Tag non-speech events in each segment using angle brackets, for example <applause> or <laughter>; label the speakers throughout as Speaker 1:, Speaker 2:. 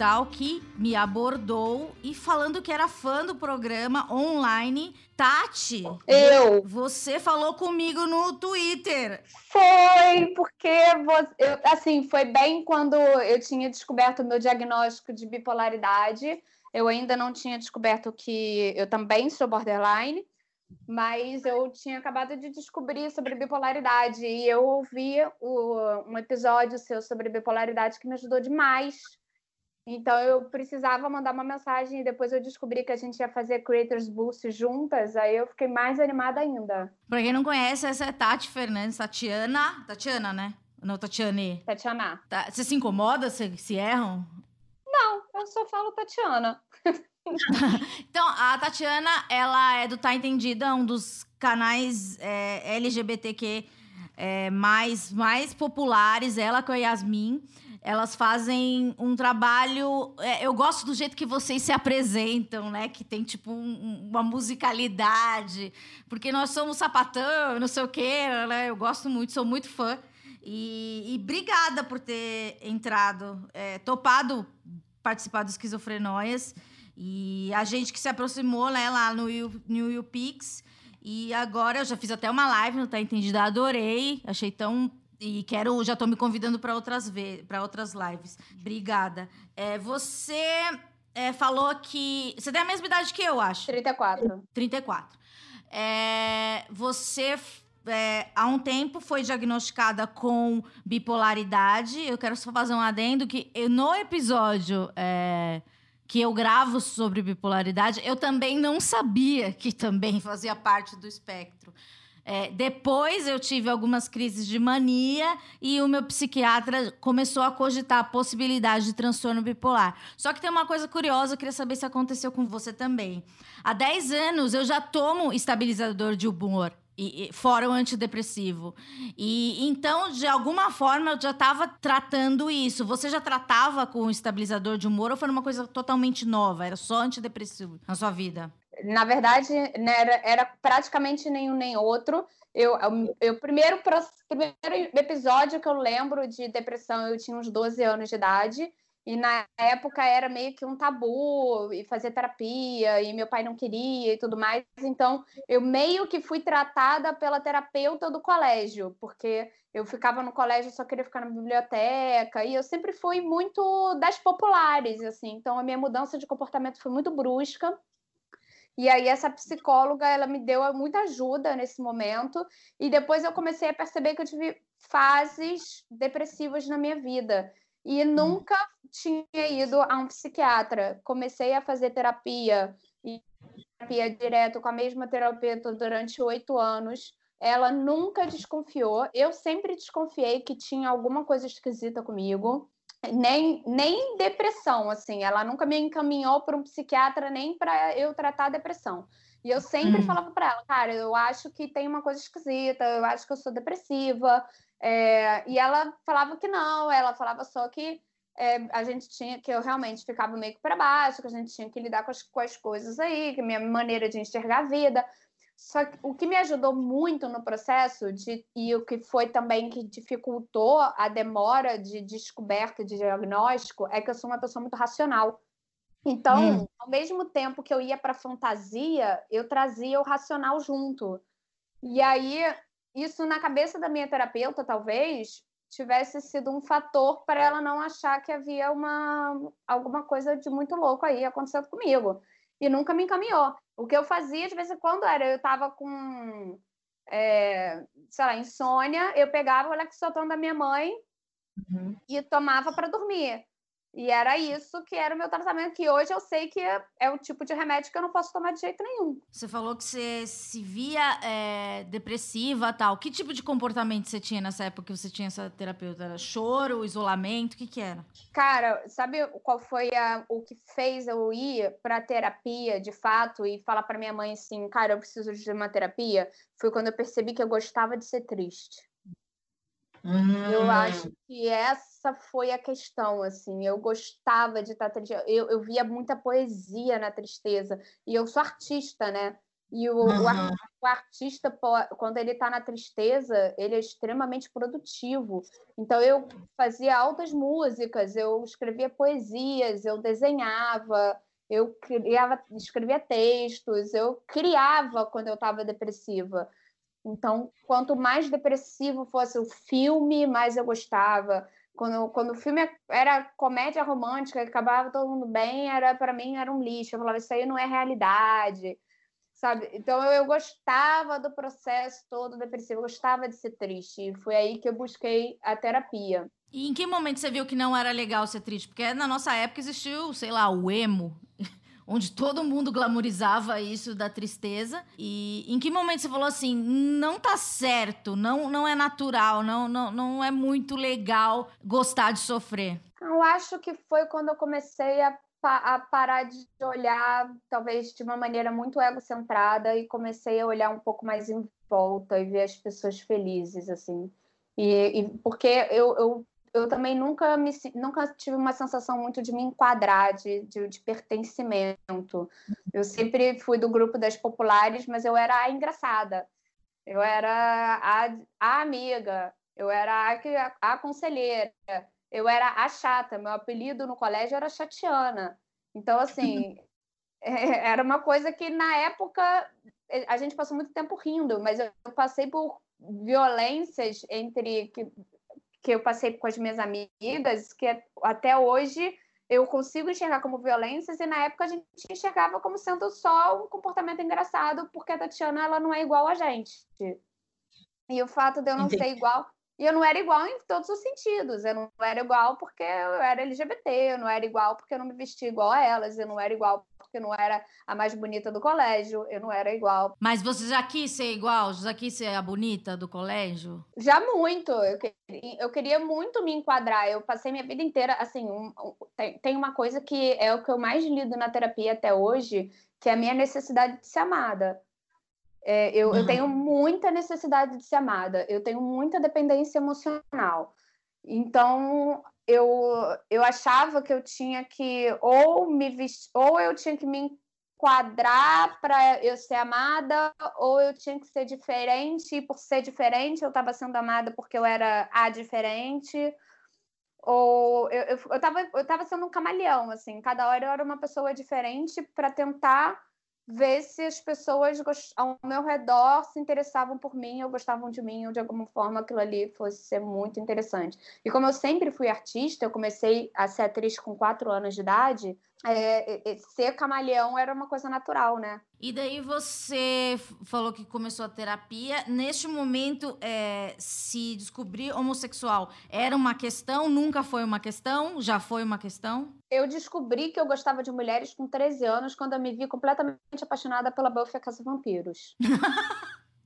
Speaker 1: digital que me abordou e falando que era fã do programa online. Tati,
Speaker 2: Eu.
Speaker 1: você falou comigo no Twitter.
Speaker 2: Foi, porque você, eu, assim, foi bem quando eu tinha descoberto o meu diagnóstico de bipolaridade. Eu ainda não tinha descoberto que eu também sou borderline, mas eu tinha acabado de descobrir sobre bipolaridade e eu ouvi o- um episódio seu sobre bipolaridade que me ajudou demais. Então eu precisava mandar uma mensagem e depois eu descobri que a gente ia fazer Creators Boost juntas, aí eu fiquei mais animada ainda.
Speaker 1: Pra quem não conhece, essa é Tati Fernandes, Tatiana. Tatiana, né? Não, Tatiane.
Speaker 2: Tatiana.
Speaker 1: Tá- Você se incomoda se, se erram?
Speaker 2: Não, eu só falo Tatiana. <laughs>
Speaker 1: Então, a Tatiana, ela é do Tá Entendida, um dos canais é, LGBTQ é, mais, mais populares, ela com a Yasmin. Elas fazem um trabalho. é, eu gosto do jeito que vocês se apresentam, né? Que tem, tipo, um- um- uma musicalidade. Porque nós somos sapatão, não sei o quê, né? Eu gosto muito, sou muito fã. E, e obrigada por ter entrado, é, topado participar do Esquizofrenóias. E a gente que se aproximou né, lá no You- no YouPix. E agora eu já fiz até uma live no Tá Entendida, adorei. Achei tão. E quero, já tô me convidando para outras para outras lives. Obrigada. É, você é, falou que. Você tem a mesma idade que eu, acho.
Speaker 2: 34.
Speaker 1: 34. É, você, é, há um tempo, foi diagnosticada com bipolaridade. Eu quero só fazer um adendo que no episódio é, que eu gravo sobre bipolaridade, eu também não sabia que também fazia parte do espectro. É, depois eu tive algumas crises de mania e o meu psiquiatra começou a cogitar a possibilidade de transtorno bipolar. Só que tem uma coisa curiosa, eu queria saber se aconteceu com você também. Há 10 anos eu já tomo estabilizador de humor. e- e- fora o antidepressivo. E então, de alguma forma, eu já estava tratando isso. Você já tratava com estabilizador de humor ou foi uma coisa totalmente nova? Era só antidepressivo na sua vida?
Speaker 2: Na verdade, né, era, era praticamente nenhum nem outro. Eu, eu, primeiro, primeiro episódio que eu lembro de depressão, eu tinha uns 12 anos de idade. E na época era meio que um tabu e fazer terapia, e meu pai não queria e tudo mais. Então, eu meio que fui tratada pela terapeuta do colégio, porque eu ficava no colégio só queria ficar na biblioteca, e eu sempre fui muito das populares, assim. Então, a minha mudança de comportamento foi muito brusca. E aí essa psicóloga, ela me deu muita ajuda nesse momento, e depois eu comecei a perceber que eu tive fases depressivas na minha vida. E nunca tinha ido a um psiquiatra. Comecei a fazer terapia e terapia direto com a mesma terapeuta durante oito anos. Ela nunca desconfiou. Eu sempre desconfiei que tinha alguma coisa esquisita comigo. Nem, nem depressão, assim. Ela nunca me encaminhou para um psiquiatra nem para eu tratar a depressão. E eu sempre
Speaker 1: Hum.
Speaker 2: falava para ela, cara, eu acho que tem uma coisa esquisita, eu acho que eu sou depressiva. É, e ela falava que não, ela falava só que é, a gente tinha, que eu realmente ficava meio que para baixo, que a gente tinha que lidar com as, com as coisas aí, que minha maneira de enxergar a vida. Só que o que me ajudou muito no processo, de, e o que foi também que dificultou a demora de descoberta de diagnóstico, é que eu sou uma pessoa muito racional. Então,
Speaker 1: Hum.
Speaker 2: ao mesmo tempo que eu ia para fantasia, eu trazia o racional junto. E aí, isso na cabeça da minha terapeuta, talvez, tivesse sido um fator para ela não achar que havia uma, alguma coisa de muito louco aí acontecendo comigo. E nunca me encaminhou. O que eu fazia de vez em quando era, eu estava com, é, sei lá, insônia, eu pegava o Lexotan da minha mãe
Speaker 1: Uhum.
Speaker 2: e tomava para dormir. E era isso que era o meu tratamento, que hoje eu sei que é, é o tipo de remédio que eu não posso tomar de jeito nenhum.
Speaker 1: Você falou que você se via é, depressiva tal. Que tipo de comportamento você tinha nessa época que você tinha essa terapeuta? Era choro, isolamento? O que, que era?
Speaker 2: Cara, sabe qual foi a, o que fez eu ir para terapia de fato e falar para minha mãe assim, cara, eu preciso de uma terapia? Foi quando eu percebi que eu gostava de ser triste. Hum. Eu acho que essa foi a questão, assim. Eu gostava de estar triste. Eu, eu via muita poesia na tristeza. E eu sou artista, né? E o, uhum. o, o, artista, quando ele está na tristeza, ele é extremamente produtivo. Então, eu fazia altas músicas, eu escrevia poesias, eu desenhava, eu criava, escrevia textos, eu criava quando eu estava depressiva. Então, quanto mais depressivo fosse o filme, mais eu gostava. Quando, quando o filme era comédia romântica, acabava todo mundo bem, era para mim era um lixo. Eu falava, isso aí não é realidade, sabe? Então, eu, eu gostava do processo todo depressivo, eu gostava de ser triste. E foi aí que eu busquei a terapia.
Speaker 1: E em que momento você viu que não era legal ser triste? Porque na nossa época existiu, sei lá, o emo onde todo mundo glamorizava isso da tristeza. E em que momento você falou assim, não tá certo, não, não é natural, não, não, não é muito legal gostar de sofrer?
Speaker 2: Eu acho que foi quando eu comecei a, a parar de olhar, talvez de uma maneira muito egocentrada, e comecei a olhar um pouco mais em volta e ver as pessoas felizes, assim. E, e porque eu, eu eu também nunca me nunca tive uma sensação muito de me enquadrar, de, de, de, pertencimento. Eu sempre fui do grupo das populares, mas eu era a engraçada. Eu era a, a amiga, eu era a, a conselheira, eu era a chata. Meu apelido no colégio era Chatiana. Então, assim, <laughs> é, era uma coisa que na época a gente passou muito tempo rindo, mas eu passei por violências entre que que eu passei com as minhas amigas, que até hoje eu consigo enxergar como violências e na época a gente enxergava como sendo só um comportamento engraçado, porque a Tatiana ela não é igual a gente. E o fato de eu não Entendi. ser igual e eu não era igual em todos os sentidos. Eu não era igual porque eu era LGBT, eu não era igual porque eu não me vestia igual a elas, eu não era igual porque eu não era a mais bonita do colégio, eu não era igual.
Speaker 1: Mas você já quis ser igual? Já quis ser a bonita do colégio?
Speaker 2: Já muito. Eu queria, eu queria muito me enquadrar. Eu passei minha vida inteira, assim, um, um, tem, tem uma coisa que é o que eu mais lido na terapia até hoje, que é a minha necessidade de ser amada. É, eu, uhum. eu tenho muita necessidade de ser amada, eu tenho muita dependência emocional. Então, eu, eu achava que eu tinha que ou me vestir, ou eu tinha que me enquadrar para eu ser amada, ou eu tinha que ser diferente, e por ser diferente, eu estava sendo amada porque eu era a diferente. Ou eu, eu, eu, eu tava sendo um camaleão, assim, cada hora eu era uma pessoa diferente para tentar ver se as pessoas ao meu redor se interessavam por mim ou gostavam de mim ou de alguma forma aquilo ali fosse ser muito interessante. E como eu sempre fui artista, eu comecei a ser atriz com quatro anos de idade, é, ser camaleão era uma coisa natural, né?
Speaker 1: E daí você falou que começou a terapia. Neste momento, é, se descobrir homossexual era uma questão? Nunca foi uma questão? Já foi uma questão?
Speaker 2: Eu descobri que eu gostava de mulheres com 13 anos quando eu me vi completamente apaixonada pela Buffy a Casa Vampiros. <laughs>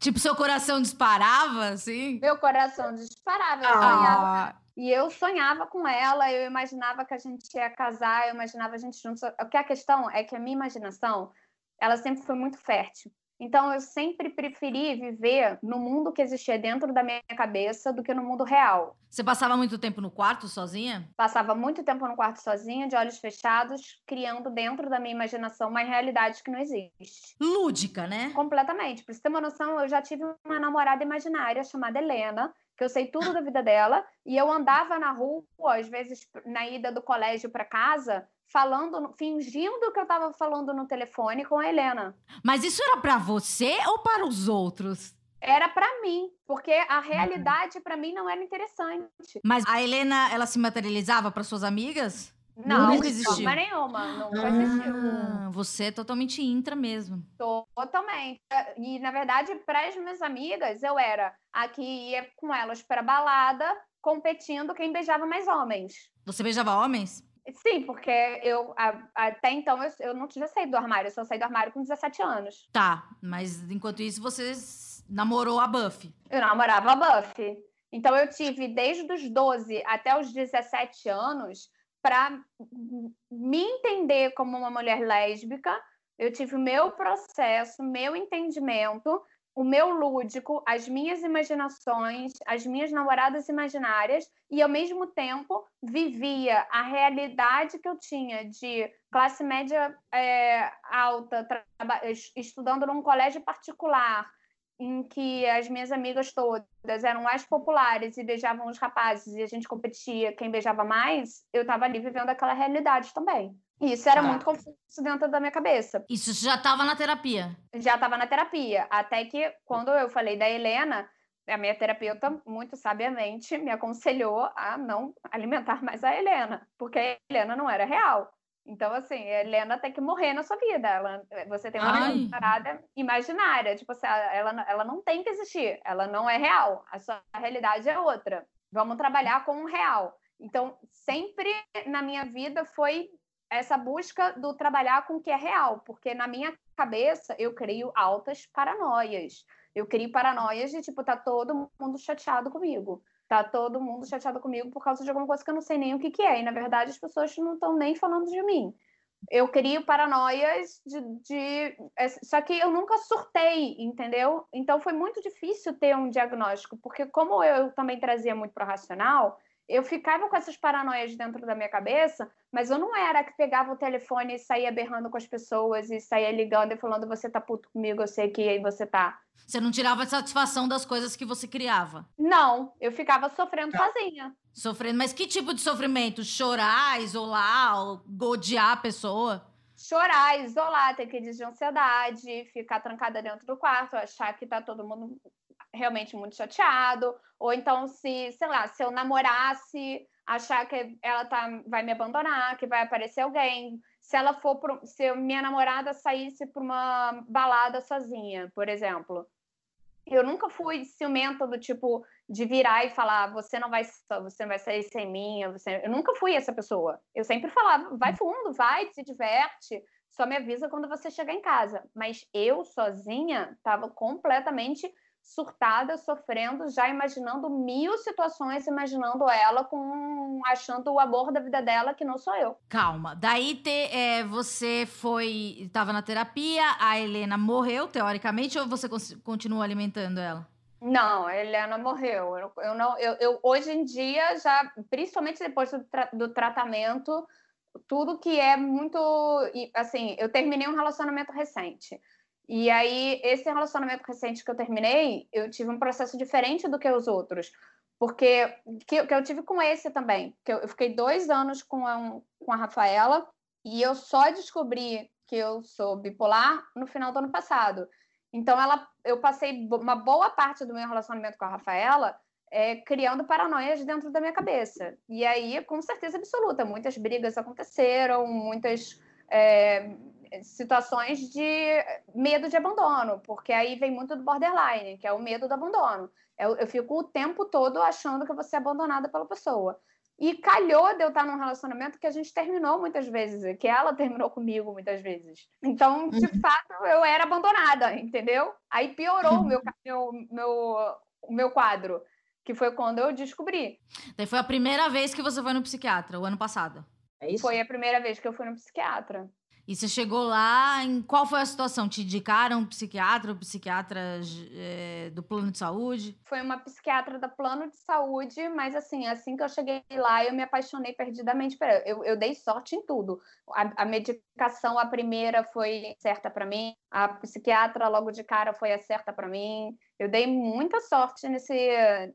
Speaker 1: tipo, seu coração disparava, assim?
Speaker 2: Meu coração disparava. Eu ah. sonhava e eu sonhava com ela, eu imaginava que a gente ia casar, eu imaginava a gente juntos. O que a questão é que a minha imaginação, ela sempre foi muito fértil. Então eu sempre preferi viver no mundo que existia dentro da minha cabeça do que no mundo real.
Speaker 1: Você passava muito tempo no quarto sozinha?
Speaker 2: Passava muito tempo no quarto sozinha, de olhos fechados, criando dentro da minha imaginação uma realidade que não existe.
Speaker 1: Lúdica, né?
Speaker 2: Completamente. Pra você ter uma noção, eu já tive uma namorada imaginária chamada Helena, que eu sei tudo da vida dela, e eu andava na rua, às vezes na ida do colégio para casa, falando, fingindo que eu estava falando no telefone com a Helena.
Speaker 1: Mas isso era para você ou para os outros?
Speaker 2: Era para mim, porque a realidade para mim não era interessante.
Speaker 1: Mas a Helena, ela se materializava para suas amigas?
Speaker 2: Não, nunca existiu. Não, nenhuma, nunca existiu.
Speaker 1: Ah, você é totalmente intra mesmo.
Speaker 2: Totalmente. E, na verdade, para as minhas amigas, eu era a que ia com elas para balada, competindo quem beijava mais homens.
Speaker 1: Você beijava homens?
Speaker 2: Sim, porque eu a- até então eu, eu não tinha saído do armário, eu só saí do armário com 17 anos.
Speaker 1: Tá, mas enquanto isso você namorou a Buffy.
Speaker 2: Eu namorava a Buffy. Então eu tive desde os 12 até os 17 anos para me entender como uma mulher lésbica. Eu tive o meu processo, meu entendimento, o meu lúdico, as minhas imaginações, as minhas namoradas imaginárias e ao mesmo tempo vivia a realidade que eu tinha de classe média é, alta, estudando num colégio particular, em que as minhas amigas todas eram as populares e beijavam os rapazes e a gente competia quem beijava mais, eu estava ali vivendo aquela realidade também. Isso era
Speaker 1: Tá.
Speaker 2: muito confuso dentro da minha cabeça.
Speaker 1: Isso já tava na terapia.
Speaker 2: Já estava na terapia, até que quando eu falei da Helena, a minha terapeuta muito sabiamente me aconselhou a não alimentar mais a Helena, porque a Helena não era real. Então, assim, a Helena tem que morrer na sua vida. Ela, você tem uma parada imaginária. Tipo assim, ela, ela não tem que existir. Ela não é real. A sua realidade é outra. Vamos trabalhar com o real. Então, sempre na minha vida foi essa busca do trabalhar com o que é real. Porque na minha cabeça, eu crio altas paranoias. Eu crio paranoias de, tipo, tá todo mundo chateado comigo tá todo mundo chateado comigo por causa de alguma coisa que eu não sei nem o que, que é. E, na verdade, as pessoas não estão nem falando de mim. Eu crio paranoias de, de. é, Só que eu nunca surtei, entendeu? Então foi muito difícil ter um diagnóstico, porque, como eu também trazia muito para o racional, eu ficava com essas paranoias dentro da minha cabeça, mas eu não era que pegava o telefone e saía berrando com as pessoas e saía ligando e falando: você tá puto comigo, eu sei que aí você tá.
Speaker 1: Você não tirava satisfação das coisas que você criava.
Speaker 2: Não, eu ficava sofrendo sozinha.
Speaker 1: Sofrendo. Mas que tipo de sofrimento? Chorar, isolar, ou odiar a pessoa?
Speaker 2: chorar, isolar, ter crise de ansiedade, ficar trancada dentro do quarto, achar que tá todo mundo realmente muito chateado, ou então se, sei lá, se eu namorasse, achar que ela tá, vai me abandonar, que vai aparecer alguém. Se ela for pro, se minha namorada saísse para uma balada sozinha, por exemplo. Eu nunca fui ciumenta do tipo de virar e falar, você não vai, você não vai sair sem mim, você... eu nunca fui essa pessoa. Eu sempre falava, vai fundo, vai, se diverte, só me avisa quando você chegar em casa. Mas eu sozinha estava completamente surtada, sofrendo, já imaginando mil situações, imaginando ela com achando o amor da vida dela que não sou eu.
Speaker 1: Calma. Daí te, é, você foi. Estava na terapia, a Helena morreu, teoricamente, ou você continua alimentando ela?
Speaker 2: Não, a Helena morreu. Eu, eu não, eu, eu, hoje em dia, já, principalmente depois do, tra do tratamento, tudo que é muito. Assim, eu terminei um relacionamento recente. E aí, esse relacionamento recente que eu terminei, eu tive um processo diferente do que os outros. Porque que, que eu tive com esse também. Que eu, eu fiquei dois anos com a, com a Rafaela e eu só descobri que eu sou bipolar no final do ano passado. Então, ela, eu passei uma boa parte do meu relacionamento com a Rafaela é, criando paranoias dentro da minha cabeça. E aí, com certeza absoluta, muitas brigas aconteceram, muitas é, situações de medo de abandono, porque aí vem muito do borderline, que é o medo do abandono. Eu, eu fico o tempo todo achando que eu vou ser abandonada pela pessoa. E calhou de eu estar num relacionamento que a gente terminou muitas vezes, que ela terminou comigo muitas vezes. Então, de uhum. fato, eu era abandonada, entendeu? Aí piorou o meu, meu, meu, meu quadro, que foi quando eu descobri.
Speaker 1: Daí foi a primeira vez que você foi no psiquiatra, o ano passado.
Speaker 2: É isso? Foi a primeira vez que eu fui no psiquiatra.
Speaker 1: E você chegou lá, em qual foi a situação? Te indicaram um psiquiatra, um psiquiatra é, do plano de saúde?
Speaker 2: Foi uma psiquiatra do plano de saúde, mas assim, assim que eu cheguei lá, eu me apaixonei perdidamente por. Eu, eu dei sorte em tudo. A, a a primeira foi certa para mim, a psiquiatra logo de cara foi a certa para mim. Eu dei muita sorte nesse,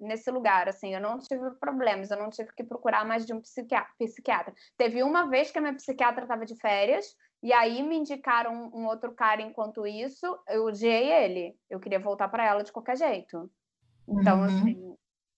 Speaker 2: nesse lugar, assim, eu não tive problemas, eu não tive que procurar mais de um psiquiatra. psiquiatra. Teve uma vez que a minha psiquiatra estava de férias, e aí me indicaram um outro cara enquanto isso, eu odiei ele. Eu queria voltar para ela de qualquer jeito. Então, uhum. assim,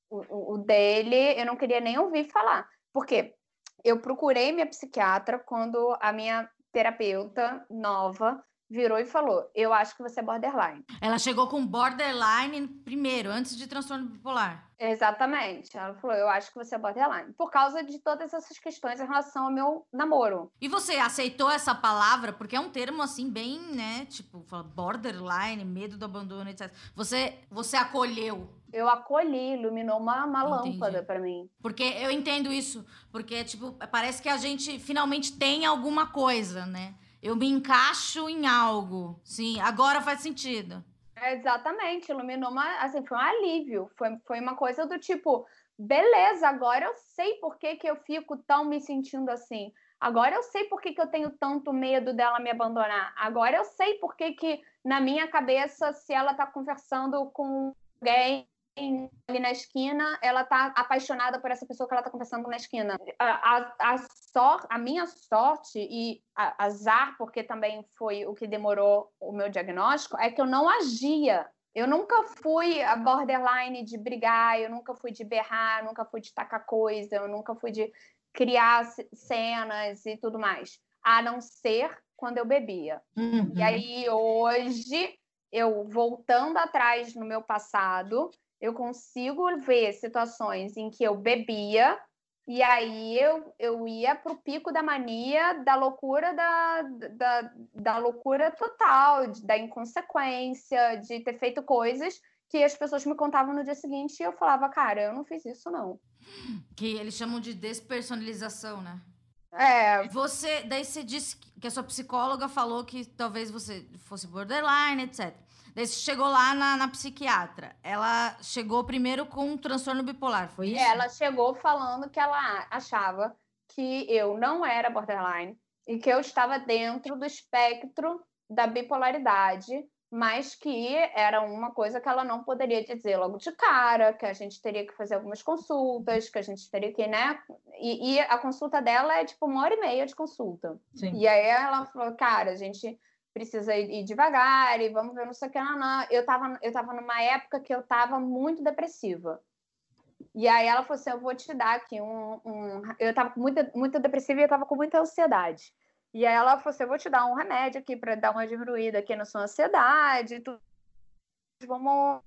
Speaker 2: o, o, dele eu não queria nem ouvir falar. Por quê? Eu procurei minha psiquiatra quando a minha terapeuta nova virou e falou: Eu acho que você é borderline.
Speaker 1: Ela chegou com borderline primeiro, antes de transtorno bipolar.
Speaker 2: Exatamente. Ela falou: Eu acho que você é borderline. Por causa de todas essas questões em relação ao meu namoro.
Speaker 1: E você aceitou essa palavra? Porque é um termo assim, bem, né? Tipo, borderline, medo do abandono, etc. Você, você acolheu
Speaker 2: eu acolhi, iluminou uma, uma lâmpada para mim.
Speaker 1: Porque eu entendo isso, porque tipo, parece que a gente finalmente tem alguma coisa, né? Eu me encaixo em algo. Sim, agora faz sentido.
Speaker 2: É, exatamente, iluminou uma, assim, foi um alívio, foi, foi uma coisa do tipo, beleza, agora eu sei por que, que eu fico tão me sentindo assim. Agora eu sei por que, que eu tenho tanto medo dela me abandonar. Agora eu sei por que, que na minha cabeça, se ela tá conversando com alguém ali na esquina, ela tá apaixonada por essa pessoa que ela tá conversando na esquina. A, a, a, sor, a minha sorte e a, azar, porque também foi o que demorou o meu diagnóstico, é que eu não agia. Eu nunca fui a borderline de brigar, eu nunca fui de berrar, nunca fui de tacar coisa, eu nunca fui de criar cenas e tudo mais. A não ser quando eu bebia. Uhum. E aí, hoje, eu voltando atrás no meu passado, eu consigo ver situações em que eu bebia e aí eu, eu ia pro pico da mania, da loucura da, da, da loucura total, da inconsequência, de ter feito coisas que as pessoas me contavam no dia seguinte e eu falava, cara, eu não fiz isso, não.
Speaker 1: Que eles chamam de despersonalização, né?
Speaker 2: É.
Speaker 1: Você, daí você disse que a sua psicóloga falou que talvez você fosse borderline, etc. Daí você chegou lá na, na psiquiatra. Ela chegou primeiro com um transtorno bipolar, foi isso?
Speaker 2: Ela chegou falando que ela achava que eu não era borderline e que eu estava dentro do espectro da bipolaridade, mas que era uma coisa que ela não poderia dizer logo de cara, que a gente teria que fazer algumas consultas, que a gente teria que, né? E, e a consulta dela é tipo uma hora e meia de consulta. Sim. E aí ela falou, cara, a gente precisa ir, devagar e vamos ver não sei o que. Não, não. Eu estava eu tava numa época que eu estava muito depressiva. E aí ela falou assim: eu vou te dar aqui um. um... Eu estava muito, muito depressiva e eu estava com muita ansiedade. E aí ela falou assim: eu vou te dar um remédio aqui para dar uma diminuída aqui na sua ansiedade. Tudo. Vamos,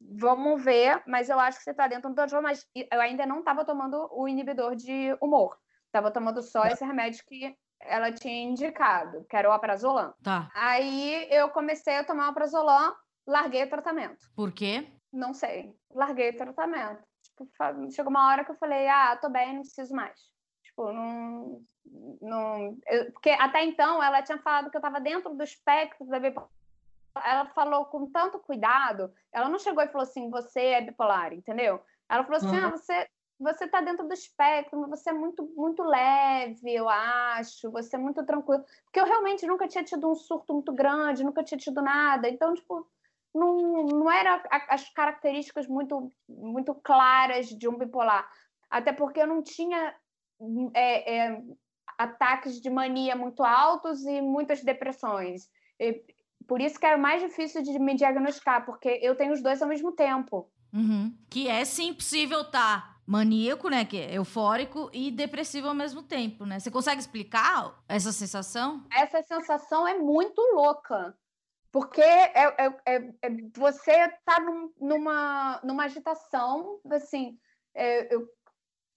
Speaker 2: vamos ver, mas eu acho que você está dentro do transtorno. Mas eu ainda não estava tomando o inibidor de humor. Estava tomando só esse remédio que ela tinha indicado, que era o aprazolam.
Speaker 1: Tá.
Speaker 2: Aí eu comecei a tomar o aprazolam, larguei o tratamento.
Speaker 1: Por quê?
Speaker 2: Não sei. Larguei o tratamento. Tipo, chegou uma hora que eu falei, ah, tô bem, não preciso mais. Tipo, não... não... Eu... porque até então ela tinha falado que eu estava dentro do espectro da bipolar. Ela falou com tanto cuidado, ela não chegou e falou assim, você é bipolar, entendeu? Ela falou assim, uhum. ah, você você está dentro do espectro, você é muito, muito leve, eu acho, você é muito tranquilo. Porque eu realmente nunca tinha tido um surto muito grande, nunca tinha tido nada. Então, tipo, não, não eram as características muito, muito claras de um bipolar. Até porque eu não tinha é, é, ataques de mania muito altos e muitas depressões. E, por isso que era mais difícil de me diagnosticar, porque eu tenho os dois ao mesmo tempo.
Speaker 1: Uhum. Que é sim possível tá maníaco, né, que é eufórico e depressivo ao mesmo tempo, né? Você consegue explicar essa sensação?
Speaker 2: Essa sensação é muito louca. Porque é, é, é, é você tá num, numa, numa agitação, assim, é, eu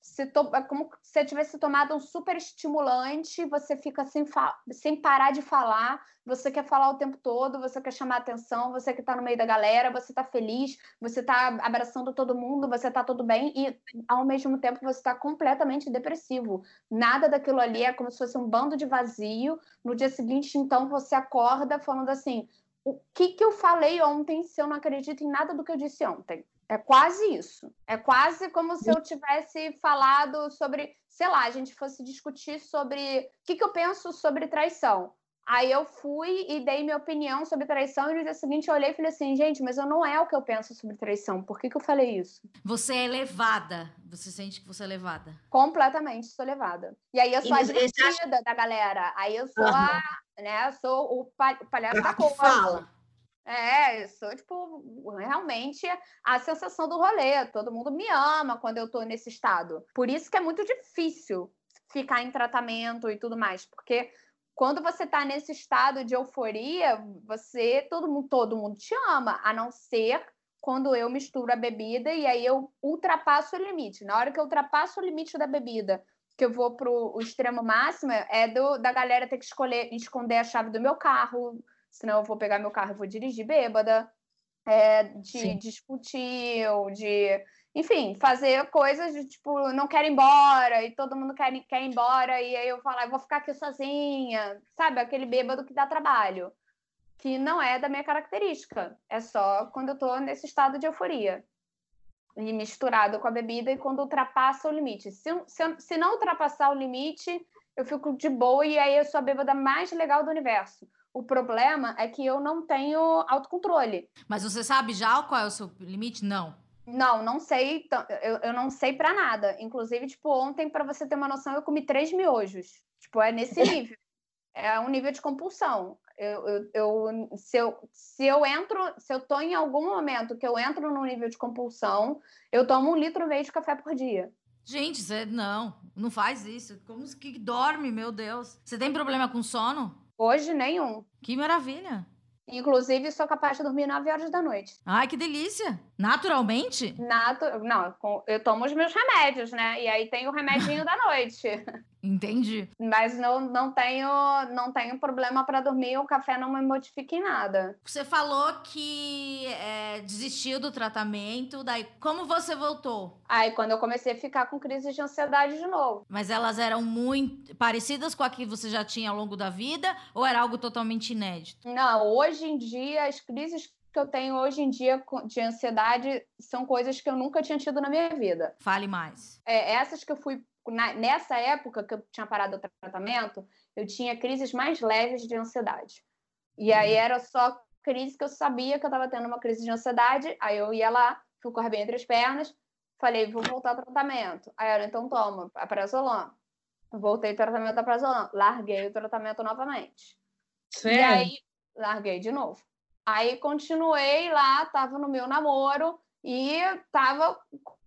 Speaker 2: se to... é como se você tivesse tomado um super estimulante, você fica sem, fa... sem parar de falar, você quer falar o tempo todo, você quer chamar atenção, você que está no meio da galera, você está feliz, você está abraçando todo mundo, você está tudo bem, e ao mesmo tempo você está completamente depressivo. Nada daquilo ali é como se fosse um bando de vazio. No dia seguinte, então, você acorda falando assim: o que, que eu falei ontem se eu não acredito em nada do que eu disse ontem? É quase isso. É quase como se eu tivesse falado sobre, sei lá, a gente fosse discutir sobre o que, que eu penso sobre traição. Aí eu fui e dei minha opinião sobre traição, e no dia seguinte eu olhei e falei assim, gente, mas eu não é o que eu penso sobre traição. Por que, que eu falei isso?
Speaker 1: Você é levada. Você sente que você é levada?
Speaker 2: Completamente, sou levada. E aí eu sou e a divertida acha... da galera. Aí eu sou uhum. a, né, eu sou o, palhaço da cor.
Speaker 1: Fala.
Speaker 2: É, eu sou, tipo, realmente a sensação do rolê. Todo mundo me ama quando eu tô nesse estado. Por isso que é muito difícil ficar em tratamento e tudo mais, porque quando você está nesse estado de euforia, você todo mundo, todo mundo te ama, a não ser quando eu misturo a bebida e aí eu ultrapasso o limite. Na hora que eu ultrapasso o limite da bebida, que eu vou para o extremo máximo, é do, da galera ter que escolher esconder a chave do meu carro, senão eu vou pegar meu carro e vou dirigir bêbada, é, de Sim. discutir, ou de enfim, fazer coisas de tipo, não quero ir embora, e todo mundo quer, quer ir embora, e aí eu falo, eu vou ficar aqui sozinha, sabe? Aquele bêbado que dá trabalho, que não é da minha característica, é só quando eu tô nesse estado de euforia. E misturado com a bebida e quando ultrapassa o limite. Se, se, se não ultrapassar o limite, eu fico de boa e aí eu sou a bêbada mais legal do universo. O problema é que eu não tenho autocontrole.
Speaker 1: Mas você sabe já qual é o seu limite? Não.
Speaker 2: Não, não sei. Eu, eu não sei para nada. Inclusive, tipo, ontem, para você ter uma noção, eu comi três miojos. Tipo, é nesse <laughs> nível. é um nível de compulsão. Eu, eu, eu, se, eu, se eu entro, se eu tô em algum momento que eu entro num nível de compulsão, eu tomo um litro e meio de café por dia.
Speaker 1: Gente, você não, não faz isso. Como que dorme, meu Deus? Você tem problema com sono?
Speaker 2: Hoje, nenhum.
Speaker 1: Que maravilha.
Speaker 2: Inclusive, sou capaz de dormir 9 horas da noite.
Speaker 1: Ai, que delícia! Naturalmente?
Speaker 2: Natu... Não, eu tomo os meus remédios, né? E aí tem o remedinho <laughs> da noite.
Speaker 1: Entendi.
Speaker 2: Mas não, não tenho não tenho problema para dormir, o café não me modifica em nada.
Speaker 1: Você falou que é, desistiu do tratamento, daí como você voltou?
Speaker 2: Aí quando eu comecei a ficar com crises de ansiedade de novo.
Speaker 1: Mas elas eram muito parecidas com a que você já tinha ao longo da vida ou era algo totalmente inédito?
Speaker 2: Não, hoje em dia as crises que eu tenho hoje em dia de ansiedade são coisas que eu nunca tinha tido na minha vida.
Speaker 1: Fale mais.
Speaker 2: É, essas que eu fui na, nessa época que eu tinha parado o tratamento, eu tinha crises mais leves de ansiedade. E aí uhum. era só crise que eu sabia que eu estava tendo uma crise de ansiedade. Aí eu ia lá, fui correr bem entre as pernas, falei, vou voltar ao tratamento. Aí era, então toma, prazolam. Voltei o tratamento da prazolam. Larguei o tratamento novamente. Sério? E aí, larguei de novo. Aí continuei lá, tava no meu namoro e tava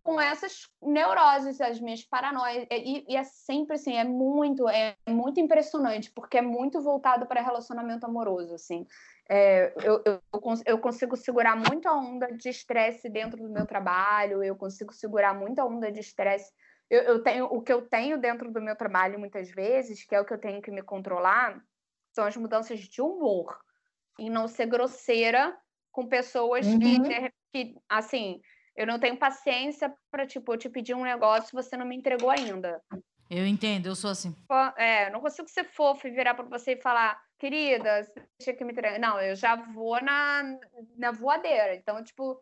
Speaker 2: com essas neuroses, as minhas paranoias. E, e, é sempre assim, é muito, é muito impressionante, porque é muito voltado para relacionamento amoroso, assim. É, eu, eu, eu, consigo segurar muito a onda de estresse dentro do meu trabalho, eu consigo segurar muito a onda de estresse. Eu, eu, tenho o que eu tenho dentro do meu trabalho muitas vezes, que é o que eu tenho que me controlar, são as mudanças de humor, em não ser grosseira com pessoas uhum. que, que, assim, eu não tenho paciência para, tipo, eu te pedir um negócio e você não me entregou ainda.
Speaker 1: Eu entendo, eu sou assim.
Speaker 2: É, não consigo ser fofo e virar para você e falar, querida, você tinha que me entregar. Não, eu já vou na, na voadeira. Então, tipo,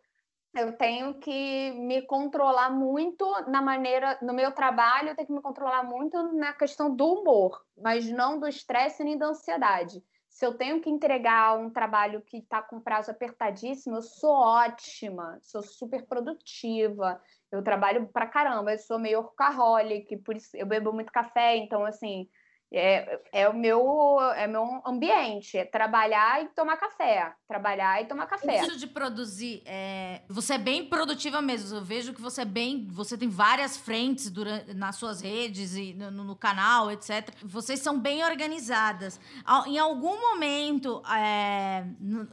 Speaker 2: eu tenho que me controlar muito na maneira, no meu trabalho, eu tenho que me controlar muito na questão do humor, mas não do estresse nem da ansiedade se eu tenho que entregar um trabalho que está com prazo apertadíssimo, eu sou ótima, sou super produtiva, eu trabalho pra caramba, eu sou meio workaholic, por isso eu bebo muito café, então assim, é, é o meu é meu ambiente, é trabalhar e tomar café, trabalhar e tomar café.
Speaker 1: Isso de produzir, é... você é bem produtiva mesmo. Eu vejo que você é bem, você tem várias frentes durante, nas suas redes e no, no canal, etc. Vocês são bem organizadas. Em algum momento, é...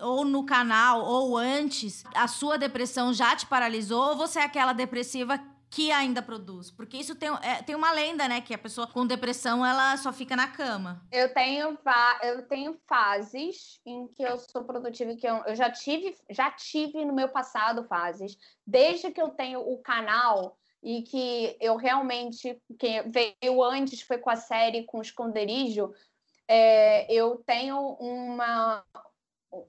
Speaker 1: ou no canal ou antes, a sua depressão já te paralisou ou você é aquela depressiva que ainda produz. Porque isso tem, é, tem uma lenda, né? Que a pessoa com depressão, ela só fica na cama.
Speaker 2: Eu tenho, eu tenho fases em que eu sou produtiva, que eu, eu já tive, já tive no meu passado fases. Desde que eu tenho o canal e que eu realmente, que veio antes, foi com a série, com o esconderijo, é, eu tenho uma,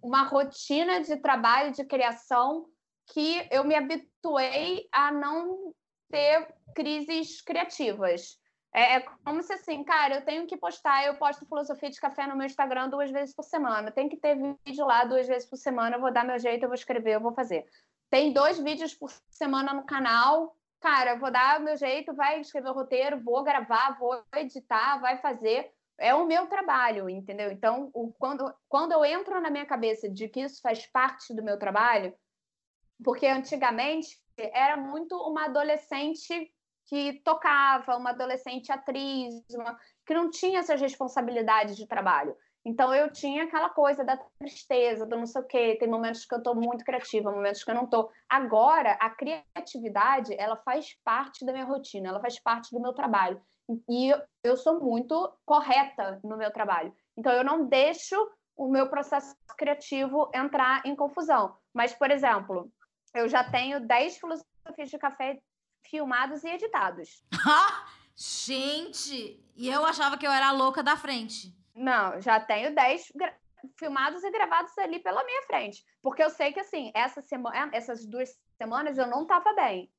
Speaker 2: uma rotina de trabalho, de criação, que eu me habituei a não ter crises criativas. É, é, como se assim, cara, eu tenho que postar, eu posto filosofia de café no meu Instagram duas vezes por semana. Tem que ter vídeo lá duas vezes por semana, eu vou dar meu jeito, eu vou escrever, eu vou fazer. Tem dois vídeos por semana no canal. Cara, vou dar meu jeito, vai escrever o roteiro, vou gravar, vou editar, vai fazer. É o meu trabalho, entendeu? Então, o, quando, quando eu entro na minha cabeça de que isso faz parte do meu trabalho, porque antigamente era muito uma adolescente que tocava, uma adolescente atriz, uma, que não tinha essas responsabilidades de trabalho. Então eu tinha aquela coisa da tristeza, do não sei o quê. Tem momentos que eu estou muito criativa, momentos que eu não estou. Agora, a criatividade, ela faz parte da minha rotina, ela faz parte do meu trabalho. E eu sou muito correta no meu trabalho. Então eu não deixo o meu processo criativo entrar em confusão. Mas, por exemplo, eu já tenho 10 filosofias de café filmados e editados. <laughs>
Speaker 1: Gente! E eu achava que eu era a louca da frente.
Speaker 2: Não, já tenho 10 filmados e gravados ali pela minha frente. Porque eu sei que, assim, essa semana, essas duas semanas eu não estava bem.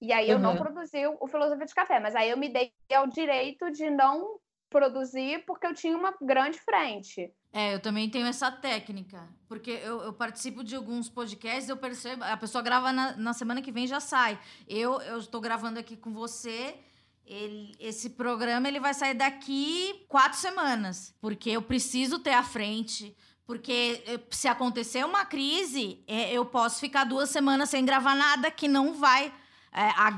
Speaker 2: E aí eu uhum. não produzi o Filosofia de Café. Mas aí eu me dei ao direito de não produzir porque eu tinha uma grande frente.
Speaker 1: É, eu também tenho essa técnica. Porque eu, eu participo de alguns podcasts, eu percebo. A pessoa grava na, na semana que vem já sai. Eu estou gravando aqui com você ele, esse programa ele vai sair daqui quatro semanas, porque eu preciso ter à frente. Porque eh, se acontecer uma crise, é, eu posso ficar duas semanas sem gravar nada que não vai. É, a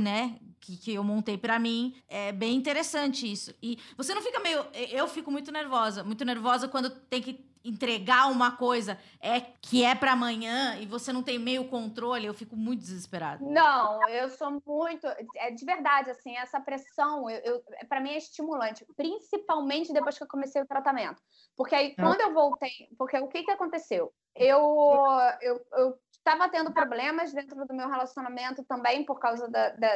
Speaker 1: né? Que, que eu montei para mim. É bem interessante isso. E você não fica meio. Eu fico muito nervosa. Muito nervosa quando tem que entregar uma coisa é que é para amanhã e você não tem meio controle, eu fico muito desesperada.
Speaker 2: Não, eu sou muito, é de verdade assim, essa pressão, eu, eu para mim é estimulante, principalmente depois que eu comecei o tratamento. Porque aí ah. quando eu voltei, porque o que que aconteceu? Eu eu, eu estava tendo problemas dentro do meu relacionamento também por causa da, da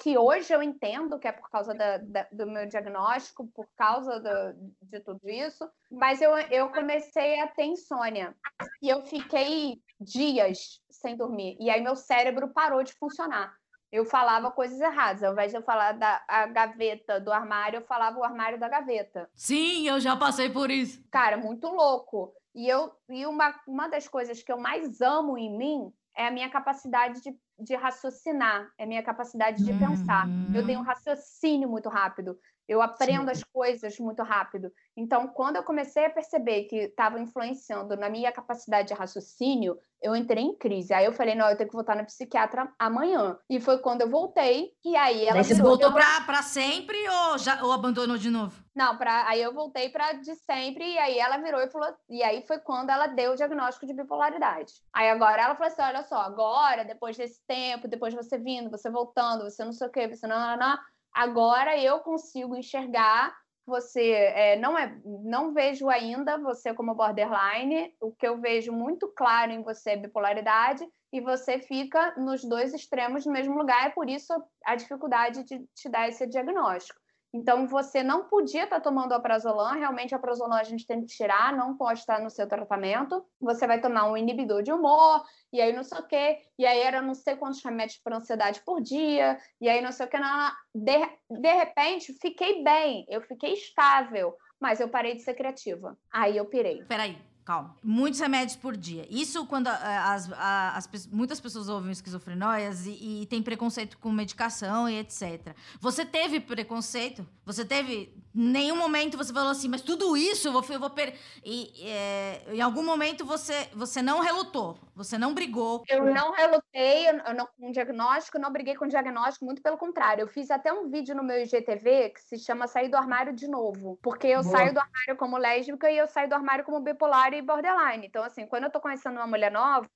Speaker 2: que hoje eu entendo que é por causa da, da, do meu diagnóstico, por causa do, de tudo isso. Mas eu, eu comecei a ter insônia e eu fiquei dias sem dormir. E aí meu cérebro parou de funcionar. Eu falava coisas erradas. Ao invés de eu falar da a gaveta do armário, eu falava o armário da gaveta.
Speaker 1: Sim, eu já passei por isso.
Speaker 2: Cara, muito louco. E, eu, e uma, uma das coisas que eu mais amo em mim é a minha capacidade de, de raciocinar, é a minha capacidade de uhum. pensar. Eu tenho um raciocínio muito rápido. Eu aprendo Sim. as coisas muito rápido. Então, quando eu comecei a perceber que estava influenciando na minha capacidade de raciocínio, eu entrei em crise. Aí eu falei, não, eu tenho que voltar na psiquiatra amanhã. E foi quando eu voltei, e aí ela...
Speaker 1: Mas você voltou para pra sempre ou, já, ou abandonou de novo?
Speaker 2: Não, pra, aí eu voltei para de sempre, e aí ela virou e falou... E aí foi quando ela deu o diagnóstico de bipolaridade. Aí agora ela falou assim, olha só, agora, depois desse tempo, depois de você vindo, você voltando, você não sei o quê, você não... não, não Agora eu consigo enxergar você é, não é não vejo ainda você como borderline. O que eu vejo muito claro em você é bipolaridade e você fica nos dois extremos no mesmo lugar. É por isso a dificuldade de te dar esse diagnóstico então, você não podia estar tomando a prazolam, realmente a prazolam a gente tem que tirar, não pode estar no seu tratamento. Você vai tomar um inibidor de humor, e aí não sei o quê, e aí era não sei quantos remédios para ansiedade por dia, e aí não sei o que. Não, de, de repente, fiquei bem, eu fiquei estável, mas eu parei de ser criativa. Aí eu pirei.
Speaker 1: Peraí, calma. Muitos remédios por dia. Isso quando as, as, as muitas pessoas ouvem esquizofrenóias e, e tem preconceito com medicação e etc. Você teve preconceito? Você teve. Nenhum momento você falou assim, mas tudo isso eu vou. Eu vou per... e, é, em algum momento você, você não relutou, você não brigou.
Speaker 2: Eu não relutei eu não, com diagnóstico, não briguei com diagnóstico, muito pelo contrário. Eu fiz até um vídeo no meu IGTV que se chama Sair do Armário de Novo. Porque eu Boa. saio do armário como lésbica e eu saio do armário como bipolar e borderline. Então, assim, quando eu tô conhecendo uma mulher nova,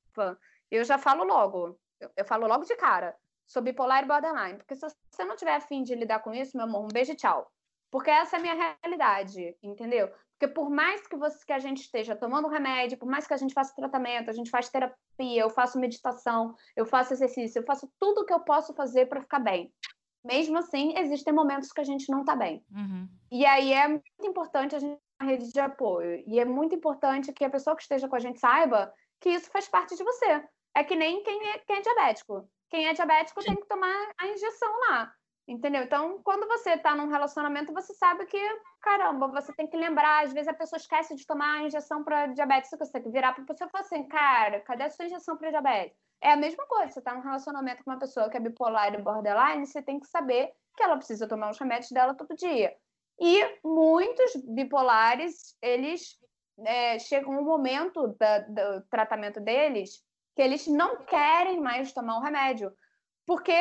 Speaker 2: eu já falo logo. Eu, eu falo logo de cara. Sou bipolar e borderline. Porque se você não tiver afim de lidar com isso, meu amor, um beijo e tchau. Porque essa é a minha realidade, entendeu? Porque por mais que, você, que a gente esteja tomando remédio, por mais que a gente faça tratamento, a gente faz terapia, eu faço meditação, eu faço exercício, eu faço tudo o que eu posso fazer para ficar bem. Mesmo assim, existem momentos que a gente não está bem.
Speaker 1: Uhum.
Speaker 2: E aí é muito importante a gente rede de apoio. E é muito importante que a pessoa que esteja com a gente saiba que isso faz parte de você. É que nem quem é, quem é diabético. Quem é diabético tem que tomar a injeção lá. Entendeu? Então, quando você está num relacionamento, você sabe que, caramba, você tem que lembrar. Às vezes a pessoa esquece de tomar a injeção para diabetes. Você tem que virar para a pessoa e falar assim: cara, cadê a sua injeção para diabetes? É a mesma coisa. Você está num relacionamento com uma pessoa que é bipolar e borderline, você tem que saber que ela precisa tomar os remédios dela todo dia. E muitos bipolares, eles é, chegam um momento da, do tratamento deles que eles não querem mais tomar o remédio. Porque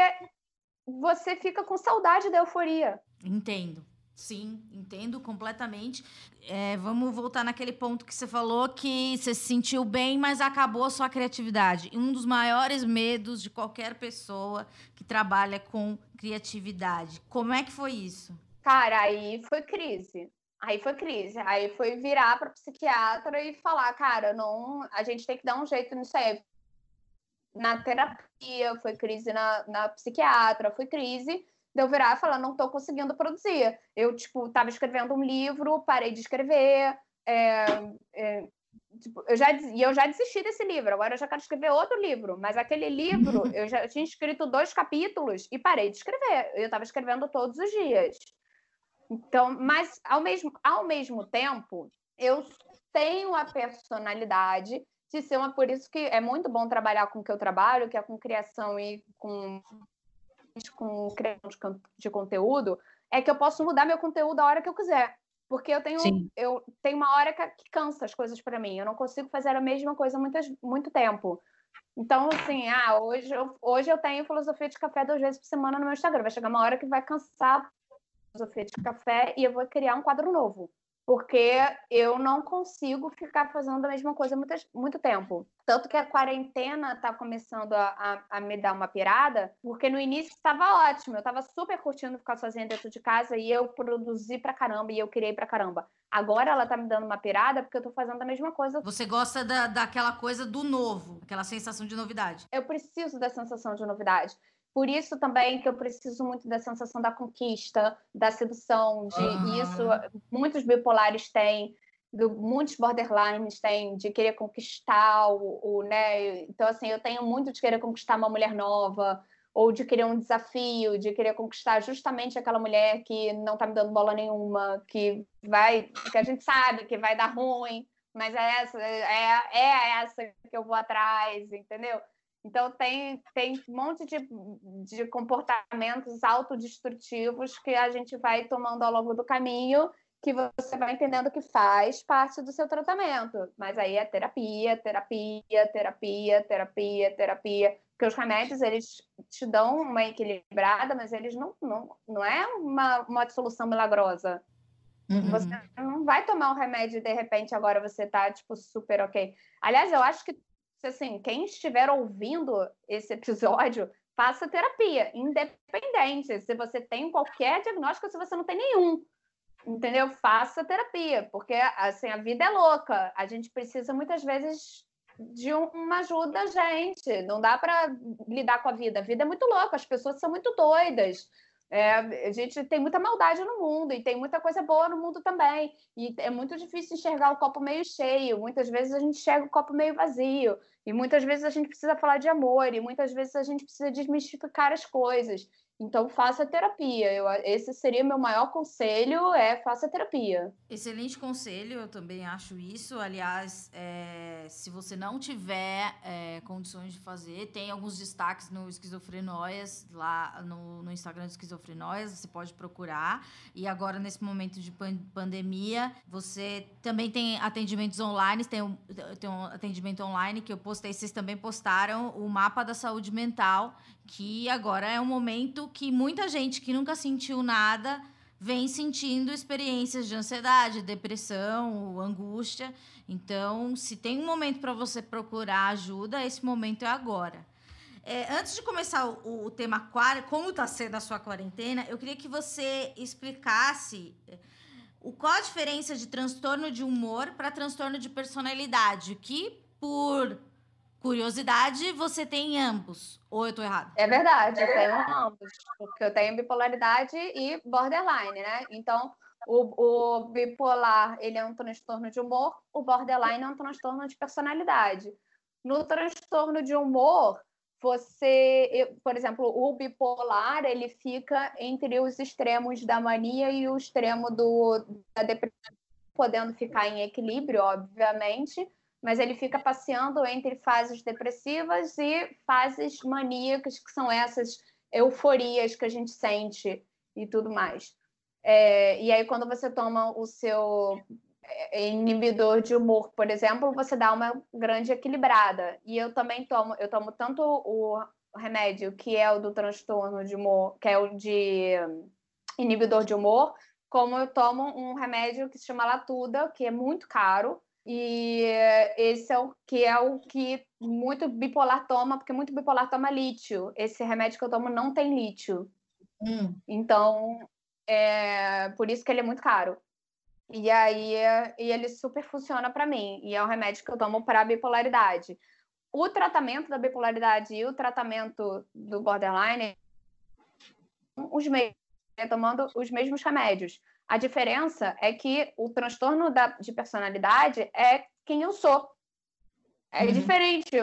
Speaker 2: você fica com saudade da euforia.
Speaker 1: Entendo. Sim, entendo completamente. É, vamos voltar naquele ponto que você falou que você se sentiu bem, mas acabou a sua criatividade. Um dos maiores medos de qualquer pessoa que trabalha com criatividade. Como é que foi isso?
Speaker 2: Cara, aí foi crise. Aí foi crise. Aí foi virar para psiquiatra e falar, cara, não, a gente tem que dar um jeito nisso aí. Na terapia, foi crise na, na psiquiatra, foi crise de eu virar e falar, não estou conseguindo produzir. Eu, tipo, estava escrevendo um livro, parei de escrever, é, é, tipo, eu já, e eu já desisti desse livro, agora eu já quero escrever outro livro, mas aquele livro, <laughs> eu já tinha escrito dois capítulos e parei de escrever. Eu estava escrevendo todos os dias. Então, mas ao mesmo, ao mesmo tempo, eu tenho a personalidade de ser uma. Por isso que é muito bom trabalhar com o que eu trabalho, que é com criação e com, com criação de, de conteúdo, é que eu posso mudar meu conteúdo a hora que eu quiser. Porque eu tenho, eu tenho uma hora que, que cansa as coisas para mim. Eu não consigo fazer a mesma coisa muitas, muito tempo. Então, assim, ah, hoje eu, hoje eu tenho filosofia de café duas vezes por semana no meu Instagram. Vai chegar uma hora que vai cansar filosofia de café e eu vou criar um quadro novo. Porque eu não consigo ficar fazendo a mesma coisa muito, muito tempo. Tanto que a quarentena está começando a, a, a, me dar uma pirada, porque no início estava ótimo, eu estava super curtindo ficar sozinha dentro de casa e eu produzi pra caramba e eu criei pra caramba. Agora ela tá me dando uma pirada porque eu tô fazendo a mesma coisa.
Speaker 1: Você gosta da, daquela coisa do novo, aquela sensação de novidade.
Speaker 2: Eu preciso da sensação de novidade. Por isso também que eu preciso muito da sensação da conquista, da sedução, de uhum. isso muitos bipolares têm, do, muitos borderlines têm, de querer conquistar o, o, né? Então assim, eu tenho muito de querer conquistar uma mulher nova, ou de querer um desafio, de querer conquistar justamente aquela mulher que não tá me dando bola nenhuma, que vai, que a gente sabe que vai dar ruim, mas é essa, é, é essa que eu vou atrás, entendeu? Então, tem, tem um monte de, de comportamentos autodestrutivos que a gente vai tomando ao longo do caminho, que você vai entendendo que faz parte do seu tratamento. Mas aí é terapia, terapia, terapia, terapia, terapia. Porque os remédios, eles te dão uma equilibrada, mas eles não, não, não é uma, uma solução milagrosa. Uhum. Você não vai tomar um remédio e de repente agora você tá, tipo, super ok. Aliás, eu acho que assim, quem estiver ouvindo esse episódio, faça terapia, independente se você tem qualquer diagnóstico se você não tem nenhum. Entendeu? Faça terapia, porque assim, a vida é louca. A gente precisa muitas vezes de uma ajuda, gente. Não dá para lidar com a vida. A vida é muito louca, as pessoas são muito doidas. É, a gente tem muita maldade no mundo e tem muita coisa boa no mundo também. E é muito difícil enxergar o copo meio cheio. Muitas vezes a gente enxerga o copo meio vazio. E muitas vezes a gente precisa falar de amor. E muitas vezes a gente precisa desmistificar as coisas. Então, faça terapia. Eu, esse seria meu maior conselho, é faça terapia.
Speaker 1: Excelente conselho, eu também acho isso. Aliás, é, se você não tiver é, condições de fazer, tem alguns destaques no Esquizofrenóias, lá no, no Instagram do Esquizofrenóias, você pode procurar. E agora, nesse momento de pan pandemia, você também tem atendimentos online, tem tem um atendimento online que eu postei, vocês também postaram o mapa da saúde mental, que agora é um momento que muita gente que nunca sentiu nada vem sentindo experiências de ansiedade, depressão, angústia. Então, se tem um momento para você procurar ajuda, esse momento é agora. É, antes de começar o, o tema como está sendo a sua quarentena, eu queria que você explicasse é, o, qual a diferença de transtorno de humor para transtorno de personalidade, que por curiosidade, você tem ambos. Ou eu tô errado?
Speaker 2: É verdade, eu tenho ambos. Porque eu tenho bipolaridade e borderline, né? Então, o, o bipolar, ele é um transtorno de humor, o borderline é um transtorno de personalidade. No transtorno de humor, você, por exemplo, o bipolar, ele fica entre os extremos da mania e o extremo do, da depressão, podendo ficar em equilíbrio, obviamente, mas ele fica passeando entre fases depressivas e fases maníacas, que são essas euforias que a gente sente e tudo mais. É, e aí, quando você toma o seu é, inibidor de humor, por exemplo, você dá uma grande equilibrada. E eu também tomo, eu tomo tanto o remédio que é o do transtorno de humor, que é o de inibidor de humor, como eu tomo um remédio que se chama Latuda, que é muito caro, e esse é o que é o que muito bipolar toma, porque muito bipolar toma lítio. Esse remédio que eu tomo não tem lítio. Hum. Então, é por isso que ele é muito caro. E aí e ele super funciona para mim. E é um remédio que eu tomo para bipolaridade. O tratamento da bipolaridade e o tratamento do borderline, os mesmos, né, tomando os mesmos remédios. A diferença é que o transtorno da, de personalidade é quem eu sou. É uhum. diferente.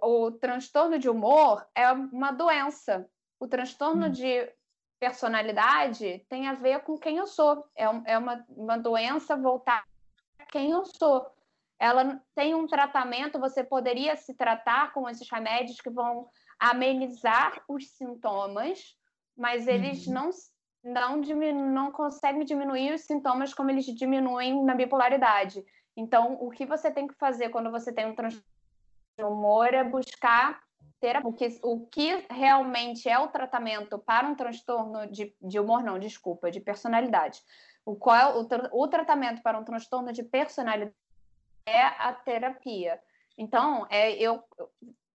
Speaker 2: O, o, transtorno de humor é uma doença. O transtorno uhum. de personalidade tem a ver com quem eu sou. É, é uma, uma doença voltada a quem eu sou. Ela tem um tratamento, você poderia se tratar com esses remédios que vão amenizar os sintomas, mas eles uhum. não não, diminu não conseguem diminuir os sintomas como eles diminuem na bipolaridade. Então, o que você tem que fazer quando você tem um transtorno de humor é buscar ter o que, o que realmente é o tratamento para um transtorno de, de humor, não, desculpa, de personalidade. O, qual é o, o tratamento para um transtorno de personalidade é a terapia. Então, é, eu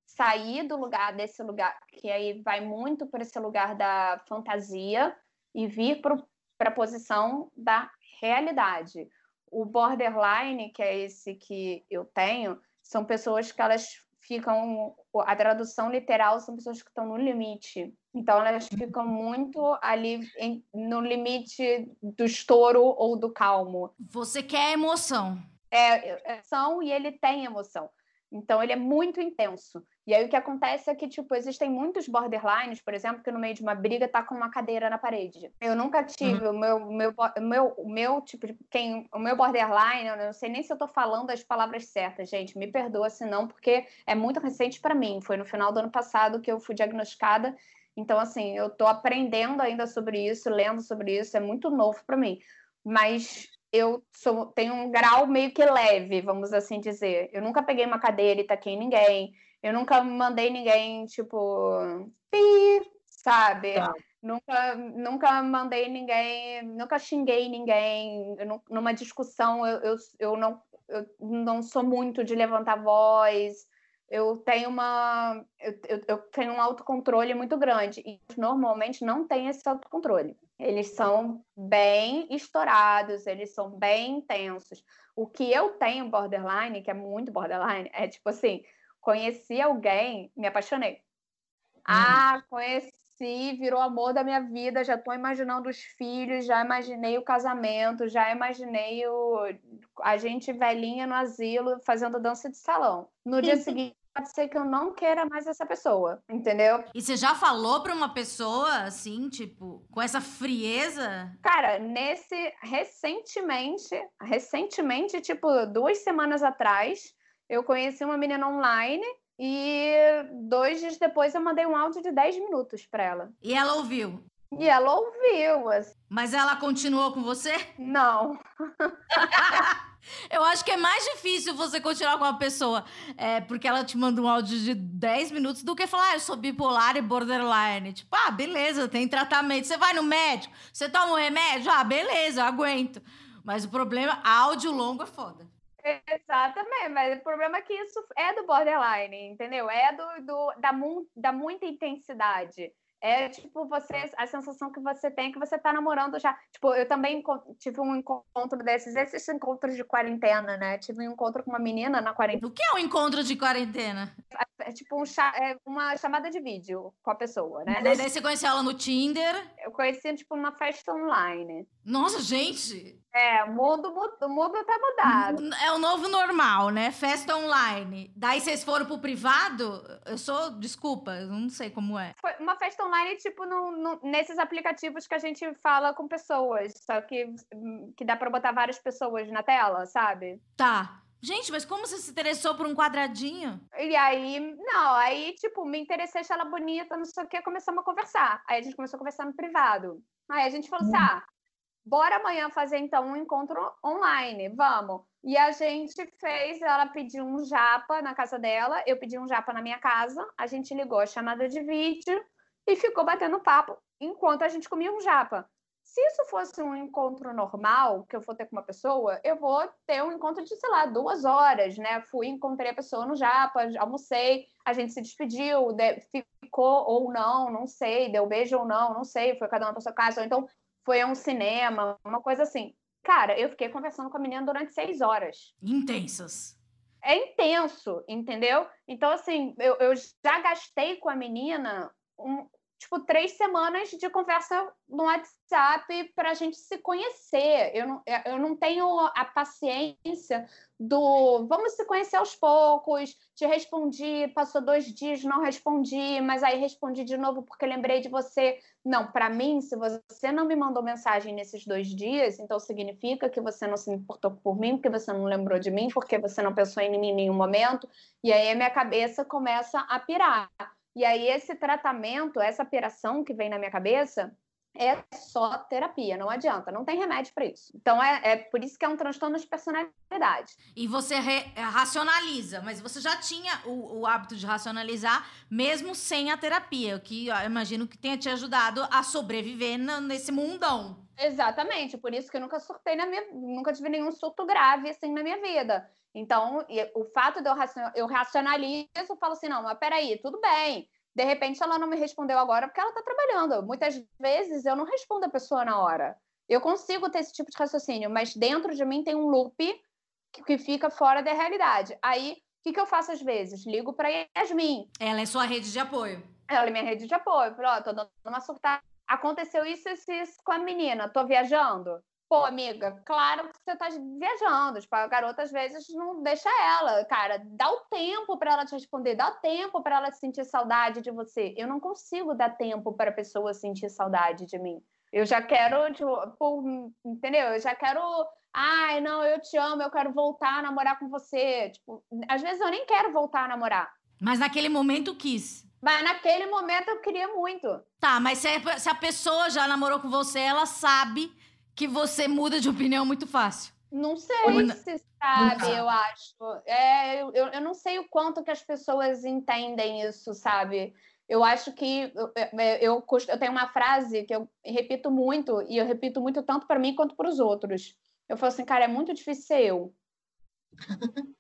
Speaker 2: sair do lugar desse lugar, que aí vai muito para esse lugar da fantasia, e vir para a posição da realidade. O borderline, que é esse que eu tenho, são pessoas que elas ficam. A tradução literal são pessoas que estão no limite. Então, elas ficam muito ali em, no limite do estouro ou do calmo.
Speaker 1: Você quer emoção.
Speaker 2: É, é emoção e ele tem emoção. Então, ele é muito intenso. E aí, o que acontece é que, tipo, existem muitos borderlines, por exemplo, que no meio de uma briga tá com uma cadeira na parede. Eu nunca tive uhum. o meu, meu, meu, meu, tipo, quem, o meu borderline, eu não sei nem se eu tô falando as palavras certas, gente, me perdoa se não, porque é muito recente para mim. Foi no final do ano passado que eu fui diagnosticada. Então, assim, eu tô aprendendo ainda sobre isso, lendo sobre isso, é muito novo para mim. Mas eu sou, tenho um grau meio que leve, vamos assim dizer. Eu nunca peguei uma cadeira e taquei ninguém. Eu nunca mandei ninguém, tipo, pi, sabe? Tá. Nunca, nunca mandei ninguém, nunca xinguei ninguém. Eu, numa discussão, eu, eu, eu, não, eu não sou muito de levantar voz. Eu tenho uma. Eu, eu, eu tenho um autocontrole muito grande. E normalmente não tem esse autocontrole. Eles são bem estourados, eles são bem intensos. O que eu tenho borderline, que é muito borderline, é tipo assim: conheci alguém, me apaixonei. Uhum. Ah, conheci, virou amor da minha vida, já estou imaginando os filhos, já imaginei o casamento, já imaginei o... a gente velhinha no asilo fazendo dança de salão. No dia seguinte pode ser que eu não queira mais essa pessoa, entendeu?
Speaker 1: E você já falou pra uma pessoa, assim, tipo, com essa frieza?
Speaker 2: Cara, nesse, recentemente, recentemente, tipo, duas semanas atrás, eu conheci uma menina online e dois dias depois eu mandei um áudio de 10 minutos pra ela.
Speaker 1: E ela ouviu?
Speaker 2: E ela ouviu. Assim.
Speaker 1: Mas ela continuou com você?
Speaker 2: Não. <laughs>
Speaker 1: Eu acho que é mais difícil você continuar com uma pessoa é, porque ela te manda um áudio de 10 minutos do que falar, ah, eu sou bipolar e borderline. Tipo, ah, beleza, tem tratamento. Você vai no médico, você toma um remédio? Ah, beleza, eu aguento. Mas o problema, áudio longo é foda.
Speaker 2: Exatamente, mas o problema é que isso é do borderline, entendeu? É do, do da, da muita intensidade. É tipo você, a sensação que você tem é que você tá namorando já. Tipo, eu também tive um encontro desses, esses encontros de quarentena, né? Tive um encontro com uma menina na quarentena.
Speaker 1: O que é um encontro de quarentena?
Speaker 2: É, é tipo um é uma chamada de vídeo com a pessoa, né?
Speaker 1: Daí você conheceu ela no Tinder?
Speaker 2: Eu conheci, tipo, numa festa online.
Speaker 1: Nossa, gente!
Speaker 2: É, o mundo, o mundo tá mudado.
Speaker 1: É o novo normal, né? Festa online. Daí vocês foram pro privado? Eu sou, desculpa, eu não sei como é.
Speaker 2: Foi uma festa online, tipo, no, no, nesses aplicativos que a gente fala com pessoas. Só que, que dá pra botar várias pessoas na tela, sabe?
Speaker 1: Tá. Gente, mas como você se interessou por um quadradinho?
Speaker 2: E aí, não, aí, tipo, me interessei, achei ela bonita, não sei o que, começamos a conversar. Aí a gente começou a conversar no privado. Aí a gente falou assim: uhum. ah, bora amanhã fazer então um encontro online, vamos. E a gente fez, ela pediu um japa na casa dela, eu pedi um japa na minha casa, a gente ligou a chamada de vídeo e ficou batendo papo enquanto a gente comia um japa. Se isso fosse um encontro normal, que eu for ter com uma pessoa, eu vou ter um encontro de, sei lá, duas horas, né? Fui, encontrei a pessoa no Japa, almocei, a gente se despediu, ficou ou não, não sei, deu beijo ou não, não sei, foi cada uma para sua casa, ou então foi a um cinema, uma coisa assim. Cara, eu fiquei conversando com a menina durante seis horas.
Speaker 1: Intensas.
Speaker 2: É intenso, entendeu? Então, assim, eu, eu já gastei com a menina um, tipo, três semanas de conversa no WhatsApp para a gente se conhecer. Eu não, eu não tenho a paciência do vamos se conhecer aos poucos, te respondi, passou dois dias, não respondi, mas aí respondi de novo porque lembrei de você. Não, para mim, se você não me mandou mensagem nesses dois dias, então significa que você não se importou por mim, porque você não lembrou de mim, porque você não pensou em mim em nenhum momento, e aí a minha cabeça começa a pirar. E aí, esse tratamento, essa operação que vem na minha cabeça, é só terapia, não adianta, não tem remédio para isso. Então é, é, por isso que é um transtorno de personalidade.
Speaker 1: E você re, é, racionaliza, mas você já tinha o, o, hábito de racionalizar mesmo sem a terapia, o que eu imagino que tenha te ajudado a sobreviver na, nesse mundão.
Speaker 2: Exatamente, por isso que eu nunca surtei na minha, nunca tive nenhum surto grave assim na minha vida. Então, o fato de eu, eu racionalizo, eu falo assim, não, mas peraí, tudo bem. De repente, ela não me respondeu agora porque ela está trabalhando. Muitas vezes, eu não respondo a pessoa na hora. Eu consigo ter esse tipo de raciocínio, mas dentro de mim tem um loop que, que fica fora da realidade. Aí, o que, que eu faço às vezes? Ligo para Yasmin.
Speaker 1: Ela é sua rede de apoio.
Speaker 2: Ela é minha rede de apoio. Falo, ó, oh, tô dando uma surtada. Aconteceu isso, isso, isso com a menina. Tô viajando. Pô, amiga, claro que você tá viajando. Tipo, a garota às vezes não deixa ela. Cara, dá o tempo para ela te responder, dá o tempo para ela sentir saudade de você. Eu não consigo dar tempo para a pessoa sentir saudade de mim. Eu já quero, tipo, por, entendeu? Eu já quero. Ai, não, eu te amo, eu quero voltar a namorar com você. Tipo, às vezes eu nem quero voltar a namorar.
Speaker 1: Mas naquele momento quis.
Speaker 2: Mas naquele momento eu queria muito.
Speaker 1: Tá, mas se a pessoa já namorou com você, ela sabe que você muda de opinião muito fácil.
Speaker 2: Não sei se sabe, eu acho. É, eu, eu não sei o quanto que as pessoas entendem isso, sabe? Eu acho que eu, eu, eu tenho uma frase que eu repito muito, e eu repito muito tanto para mim quanto para os outros. Eu falo assim, cara, é muito difícil ser eu. <laughs>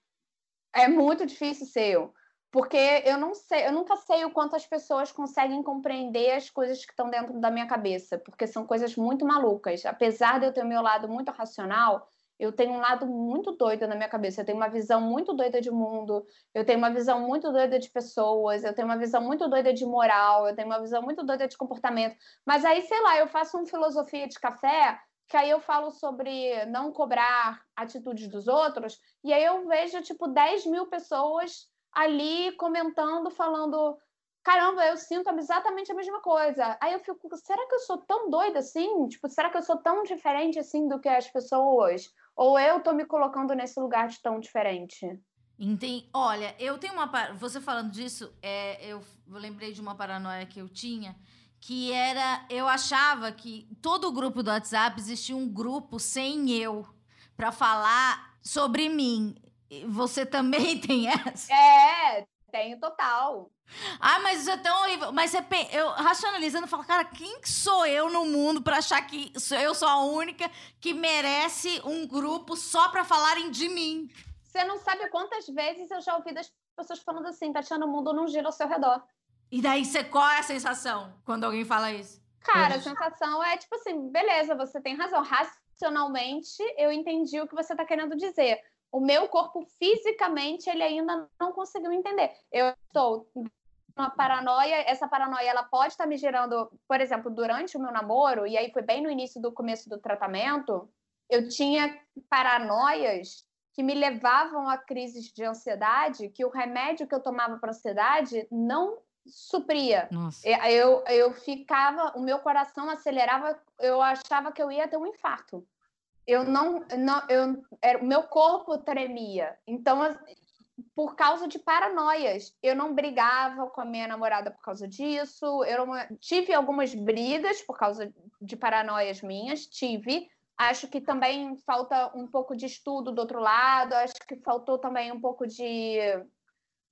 Speaker 2: é muito difícil ser eu. Porque eu não sei, eu nunca sei o quanto as pessoas conseguem compreender as coisas que estão dentro da minha cabeça, porque são coisas muito malucas. Apesar de eu ter o meu lado muito racional, eu tenho um lado muito doido na minha cabeça. Eu tenho uma visão muito doida de mundo, eu tenho uma visão muito doida de pessoas, eu tenho uma visão muito doida de moral, eu tenho uma visão muito doida de comportamento. Mas aí, sei lá, eu faço uma filosofia de café que aí eu falo sobre não cobrar atitudes dos outros, e aí eu vejo, tipo, 10 mil pessoas ali comentando, falando: caramba, eu sinto exatamente a mesma coisa. Aí eu fico: será que eu sou tão doida assim? Tipo, será que eu sou tão diferente assim do que as pessoas? Ou eu tô me colocando nesse lugar de tão diferente?
Speaker 1: Entendi. Olha, eu tenho uma. Você falando disso, é, eu lembrei de uma paranoia que eu tinha, que era. Eu achava que todo o grupo do WhatsApp existia um grupo sem eu para falar sobre mim. Você também <laughs> tem essa?
Speaker 2: É, tenho total.
Speaker 1: Ah, mas isso é tão horrível. Mas você, eu racionalizando, falo, cara, quem sou eu no mundo para achar que eu sou a única que merece um grupo só para falarem de mim?
Speaker 2: Você não sabe quantas vezes eu já ouvi das pessoas falando assim, Tatiana, o mundo não gira ao seu redor.
Speaker 1: E daí, você, qual é a sensação quando alguém fala isso?
Speaker 2: Cara, a sensação é tipo assim, beleza, você tem razão. Racionalmente, eu entendi o que você tá querendo dizer o meu corpo fisicamente ele ainda não conseguiu entender. Eu estou uma paranoia, essa paranoia ela pode estar me gerando, por exemplo, durante o meu namoro, e aí foi bem no início do começo do tratamento, eu tinha paranoias que me levavam a crises de ansiedade, que o remédio que eu tomava para ansiedade não supria.
Speaker 1: Nossa.
Speaker 2: Eu, eu ficava, o meu coração acelerava, eu achava que eu ia ter um infarto eu não, não eu, era, meu corpo tremia. Então, por causa de paranoias, eu não brigava com a minha namorada por causa disso. Eu não, tive algumas brigas por causa de paranoias minhas, tive, Acho que também falta um pouco de estudo do outro lado, acho que faltou também um pouco de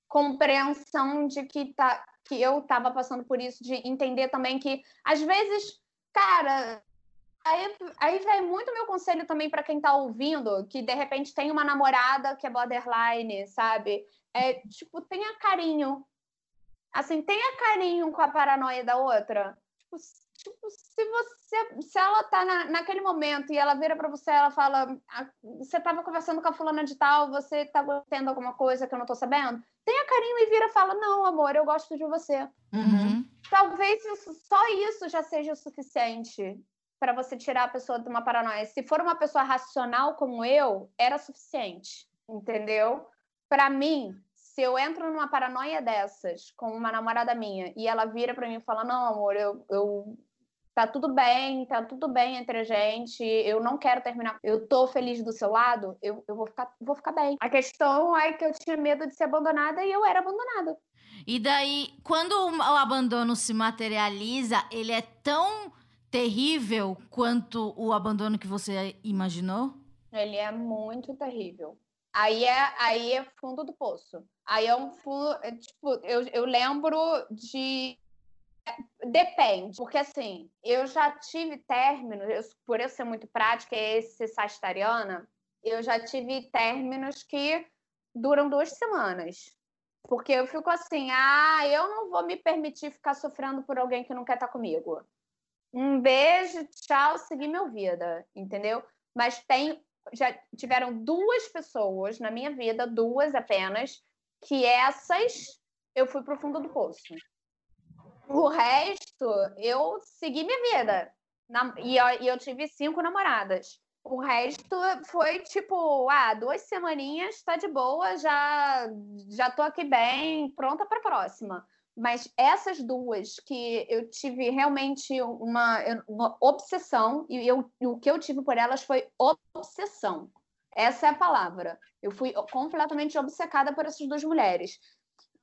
Speaker 2: compreensão de que, tá, que eu estava passando por isso, de entender também que, às vezes, cara, aí, aí vai muito meu conselho também para quem está ouvindo, que de repente tem uma namorada que é borderline, sabe? É, tipo, tenha carinho. Assim, tenha carinho com a paranoia da outra. Tipo, tipo, se você, se ela tá na, naquele momento e ela vira para você, ela fala, ah, você tava conversando com a fulana de tal, você tá tendo alguma coisa que eu não tô sabendo? Tenha carinho e vira e fala, não, amor, eu gosto de você.
Speaker 1: Uhum.
Speaker 2: Talvez isso, só isso já seja o suficiente para você tirar a pessoa de uma paranoia. Se for uma pessoa racional como eu, era suficiente, entendeu? Para mim, se eu entro numa paranoia dessas com uma namorada minha e ela vira para mim e fala: Não, amor, eu, eu tá tudo bem, tá tudo bem entre a gente, eu não quero terminar, eu tô feliz do seu lado, eu, eu vou, ficar, vou ficar bem. A questão é que eu tinha medo de ser abandonada e eu era abandonada.
Speaker 1: E daí, quando o abandono se materializa, ele é tão terrível quanto o abandono que você imaginou?
Speaker 2: Ele é muito terrível. Aí é, aí é fundo do poço. Aí é um fundo. É, tipo, eu, eu lembro de Depende, porque assim, eu já tive términos, eu, por eu ser muito prática e ser sagitariana, eu já tive términos que duram duas semanas. Porque eu fico assim, ah, eu não vou me permitir ficar sofrendo por alguém que não quer estar comigo. Um beijo, tchau, segui minha vida, entendeu? Mas tem, já tiveram duas pessoas na minha vida, duas apenas, que essas eu fui pro fundo do poço. O resto, eu segui minha vida. Na, e, eu, e eu tive cinco namoradas. O resto foi tipo, ah, duas semaninhas, tá de boa, já já tô aqui bem, pronta para a próxima. Mas essas duas que eu tive realmente uma, uma obsessão, e eu, o que eu tive por elas foi obsessão. Essa é a palavra. Eu fui completamente obcecada por essas duas mulheres.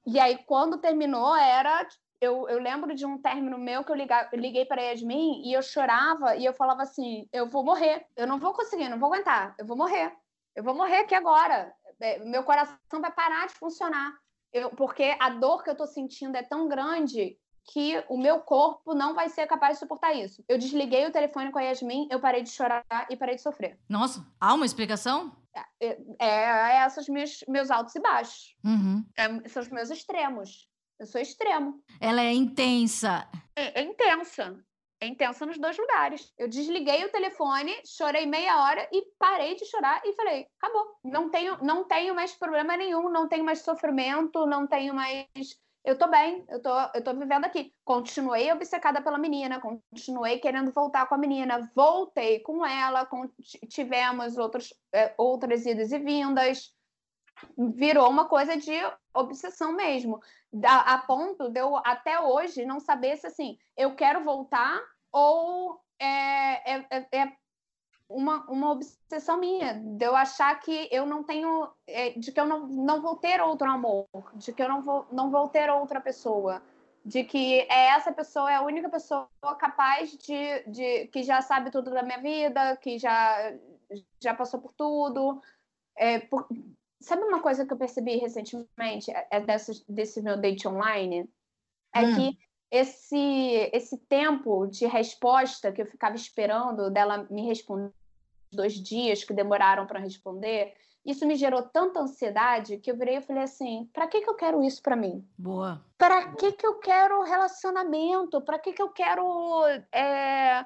Speaker 2: E aí, quando terminou, era eu, eu lembro de um término meu que eu, liga, eu liguei para Yasmin e eu chorava e eu falava assim: eu vou morrer, eu não vou conseguir, não vou aguentar, eu vou morrer, eu vou morrer aqui agora. É, meu coração vai parar de funcionar. Eu, porque a dor que eu estou sentindo é tão grande que o meu corpo não vai ser capaz de suportar isso. Eu desliguei o telefone com a Yasmin, eu parei de chorar e parei de sofrer.
Speaker 1: Nossa, há uma explicação?
Speaker 2: É, é, é esses meus, meus altos e baixos.
Speaker 1: Uhum.
Speaker 2: É, são os meus extremos. Eu sou extremo.
Speaker 1: Ela é intensa.
Speaker 2: É, é intensa. É intensa nos dois lugares. Eu desliguei o telefone, chorei meia hora e parei de chorar e falei: acabou. Não tenho, não tenho mais problema nenhum, não tenho mais sofrimento, não tenho mais. Eu tô bem, eu tô, eu tô vivendo aqui. Continuei obcecada pela menina, continuei querendo voltar com a menina, voltei com ela, tivemos outros, é, outras idas e vindas virou uma coisa de obsessão mesmo, a, a ponto de eu até hoje não saber se assim eu quero voltar ou é, é, é, é uma, uma obsessão minha, de eu achar que eu não tenho, é, de que eu não, não vou ter outro amor, de que eu não vou, não vou ter outra pessoa, de que é essa pessoa é a única pessoa capaz de, de que já sabe tudo da minha vida, que já, já passou por tudo. É, por, Sabe uma coisa que eu percebi recentemente, é, é desse, desse meu date online? É hum. que esse, esse tempo de resposta que eu ficava esperando dela me responder dois dias que demoraram para responder, isso me gerou tanta ansiedade que eu virei e falei assim: para que, que eu quero isso para mim?
Speaker 1: Boa.
Speaker 2: Para que, que eu quero relacionamento? Para que, que eu quero. É...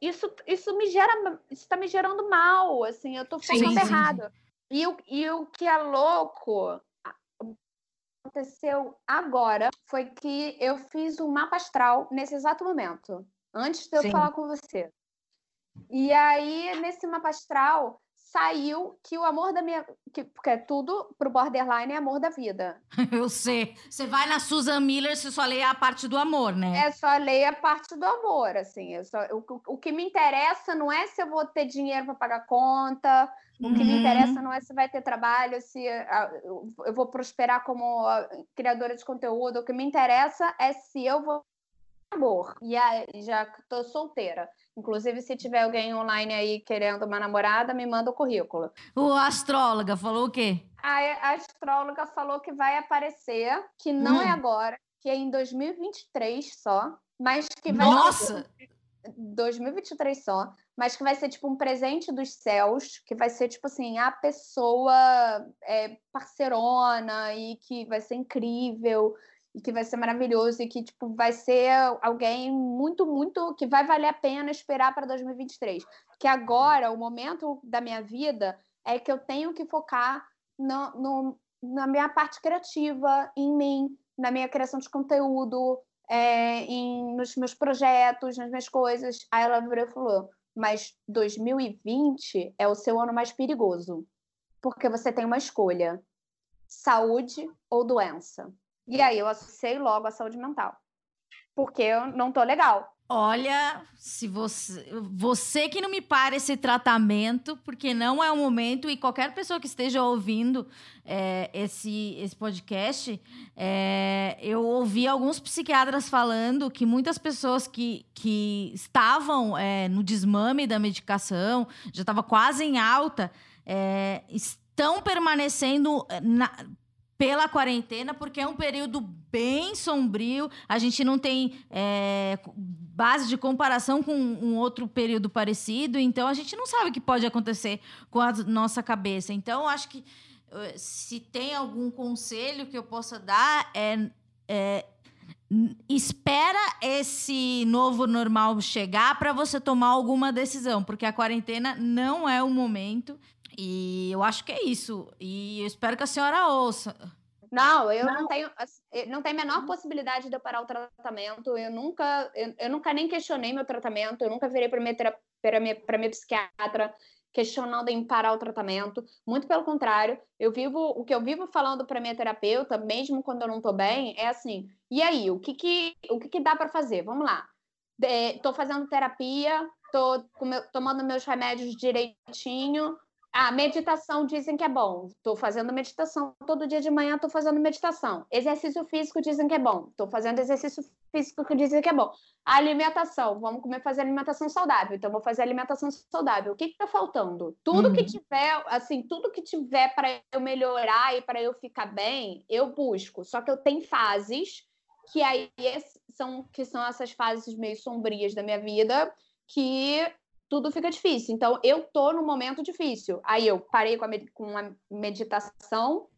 Speaker 2: Isso, isso me gera. Isso está me gerando mal, assim, eu estou ficando errado. E o, e o que é louco aconteceu agora foi que eu fiz um mapa astral nesse exato momento, antes de eu Sim. falar com você. E aí, nesse mapa astral, saiu que o amor da minha. Que, porque é tudo pro borderline é amor da vida. <laughs>
Speaker 1: Eu sei. Você vai na Susan Miller, você só lê a parte do amor, né?
Speaker 2: É, só lê a parte do amor, assim. Eu só, o, o que me interessa não é se eu vou ter dinheiro para pagar conta, o que uhum. me interessa não é se vai ter trabalho, se eu vou prosperar como criadora de conteúdo. O que me interessa é se eu vou amor. E aí, já tô solteira. Inclusive, se tiver alguém online aí querendo uma namorada, me manda o currículo.
Speaker 1: O astróloga falou o quê?
Speaker 2: A, astróloga falou que vai aparecer, que não é hum. é agora, que é em 2023 só, mas que vai.
Speaker 1: Nossa!
Speaker 2: 2023 só, mas que vai ser tipo um presente dos céus, que vai ser tipo assim, a pessoa é, parcerona e que vai ser incrível e que vai ser maravilhoso e que tipo vai ser alguém muito muito que vai valer a pena esperar para 2023 que agora o momento da minha vida é que eu tenho que focar no, no, na minha parte criativa em mim na minha criação de conteúdo é, em, nos meus projetos nas minhas coisas. Aí ela virou e falou mas 2020 é o seu ano mais perigoso porque você tem uma escolha saúde ou doença e aí eu associei logo a saúde mental. Porque eu não tô legal.
Speaker 1: Olha, se você, você que não me para esse tratamento, porque não é o momento, e qualquer pessoa que esteja ouvindo é, esse, esse podcast, é, eu ouvi alguns psiquiatras falando que muitas pessoas que, que estavam é, no desmame da medicação, já estava quase em alta, é, estão permanecendo na, pela quarentena, porque é um período bem sombrio. A gente não tem é, base de comparação com um outro período parecido, então a gente não sabe o que pode acontecer com a nossa cabeça. Então, acho que eh, se tem algum conselho que eu possa dar é, é espera esse novo normal chegar para você tomar alguma decisão, porque a quarentena não é o momento. E eu acho que é isso. E eu espero que a senhora ouça.
Speaker 2: Não, eu não, não tenho, não tem a menor uhum. possibilidade de eu parar o tratamento. Eu nunca, eu, eu nunca nem questionei meu tratamento. Eu nunca virei para minha, para minha, para minha psiquiatra questionando em parar o tratamento. Muito pelo contrário, eu vivo o que eu vivo falando para minha terapeuta, mesmo quando eu não estou bem, é assim: e aí, o que que, o que, que dá para fazer? Vamos lá. Estou fazendo terapia, estou tomando meus remédios direitinho, a meditação dizem que é bom. Estou fazendo meditação todo dia de manhã, estou fazendo meditação. Exercício físico dizem que é bom. Estou fazendo exercício físico que dizem que é bom. A alimentação, vamos comer fazer alimentação saudável. Então vou fazer alimentação saudável. O que está faltando? Tudo uhum. que tiver, assim, tudo que tiver para eu melhorar e para eu ficar bem, eu busco. Só que eu tenho fases que aí são que são essas fases meio sombrias da minha vida que tudo fica difícil. Então, eu tô num momento difícil. Aí eu parei com a, com a meditação,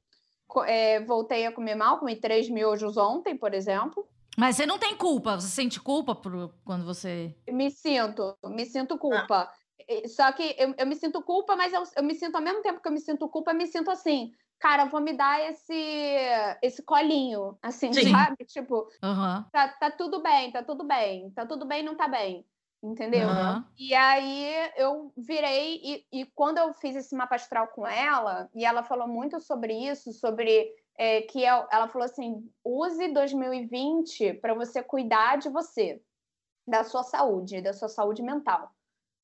Speaker 2: é, voltei a comer mal, comi três miojos ontem, por exemplo.
Speaker 1: Mas você não tem culpa? Você sente culpa por quando você.
Speaker 2: Me sinto, me sinto culpa. Ah. Só que eu, eu, me sinto culpa, mas eu, eu me sinto, ao mesmo tempo que eu me sinto culpa, eu me sinto assim, cara, vou me dar esse, esse colinho, assim, Sim. sabe? Tipo,
Speaker 1: uhum.
Speaker 2: tá, tá tudo bem, tá tudo bem, tá tudo bem, não tá bem entendeu? Uhum. E aí eu virei, e, e, quando eu fiz esse mapa astral com ela, e ela falou muito sobre isso, sobre é, que ela, ela falou assim: use 2020 para você cuidar de você, da sua saúde, da sua saúde mental.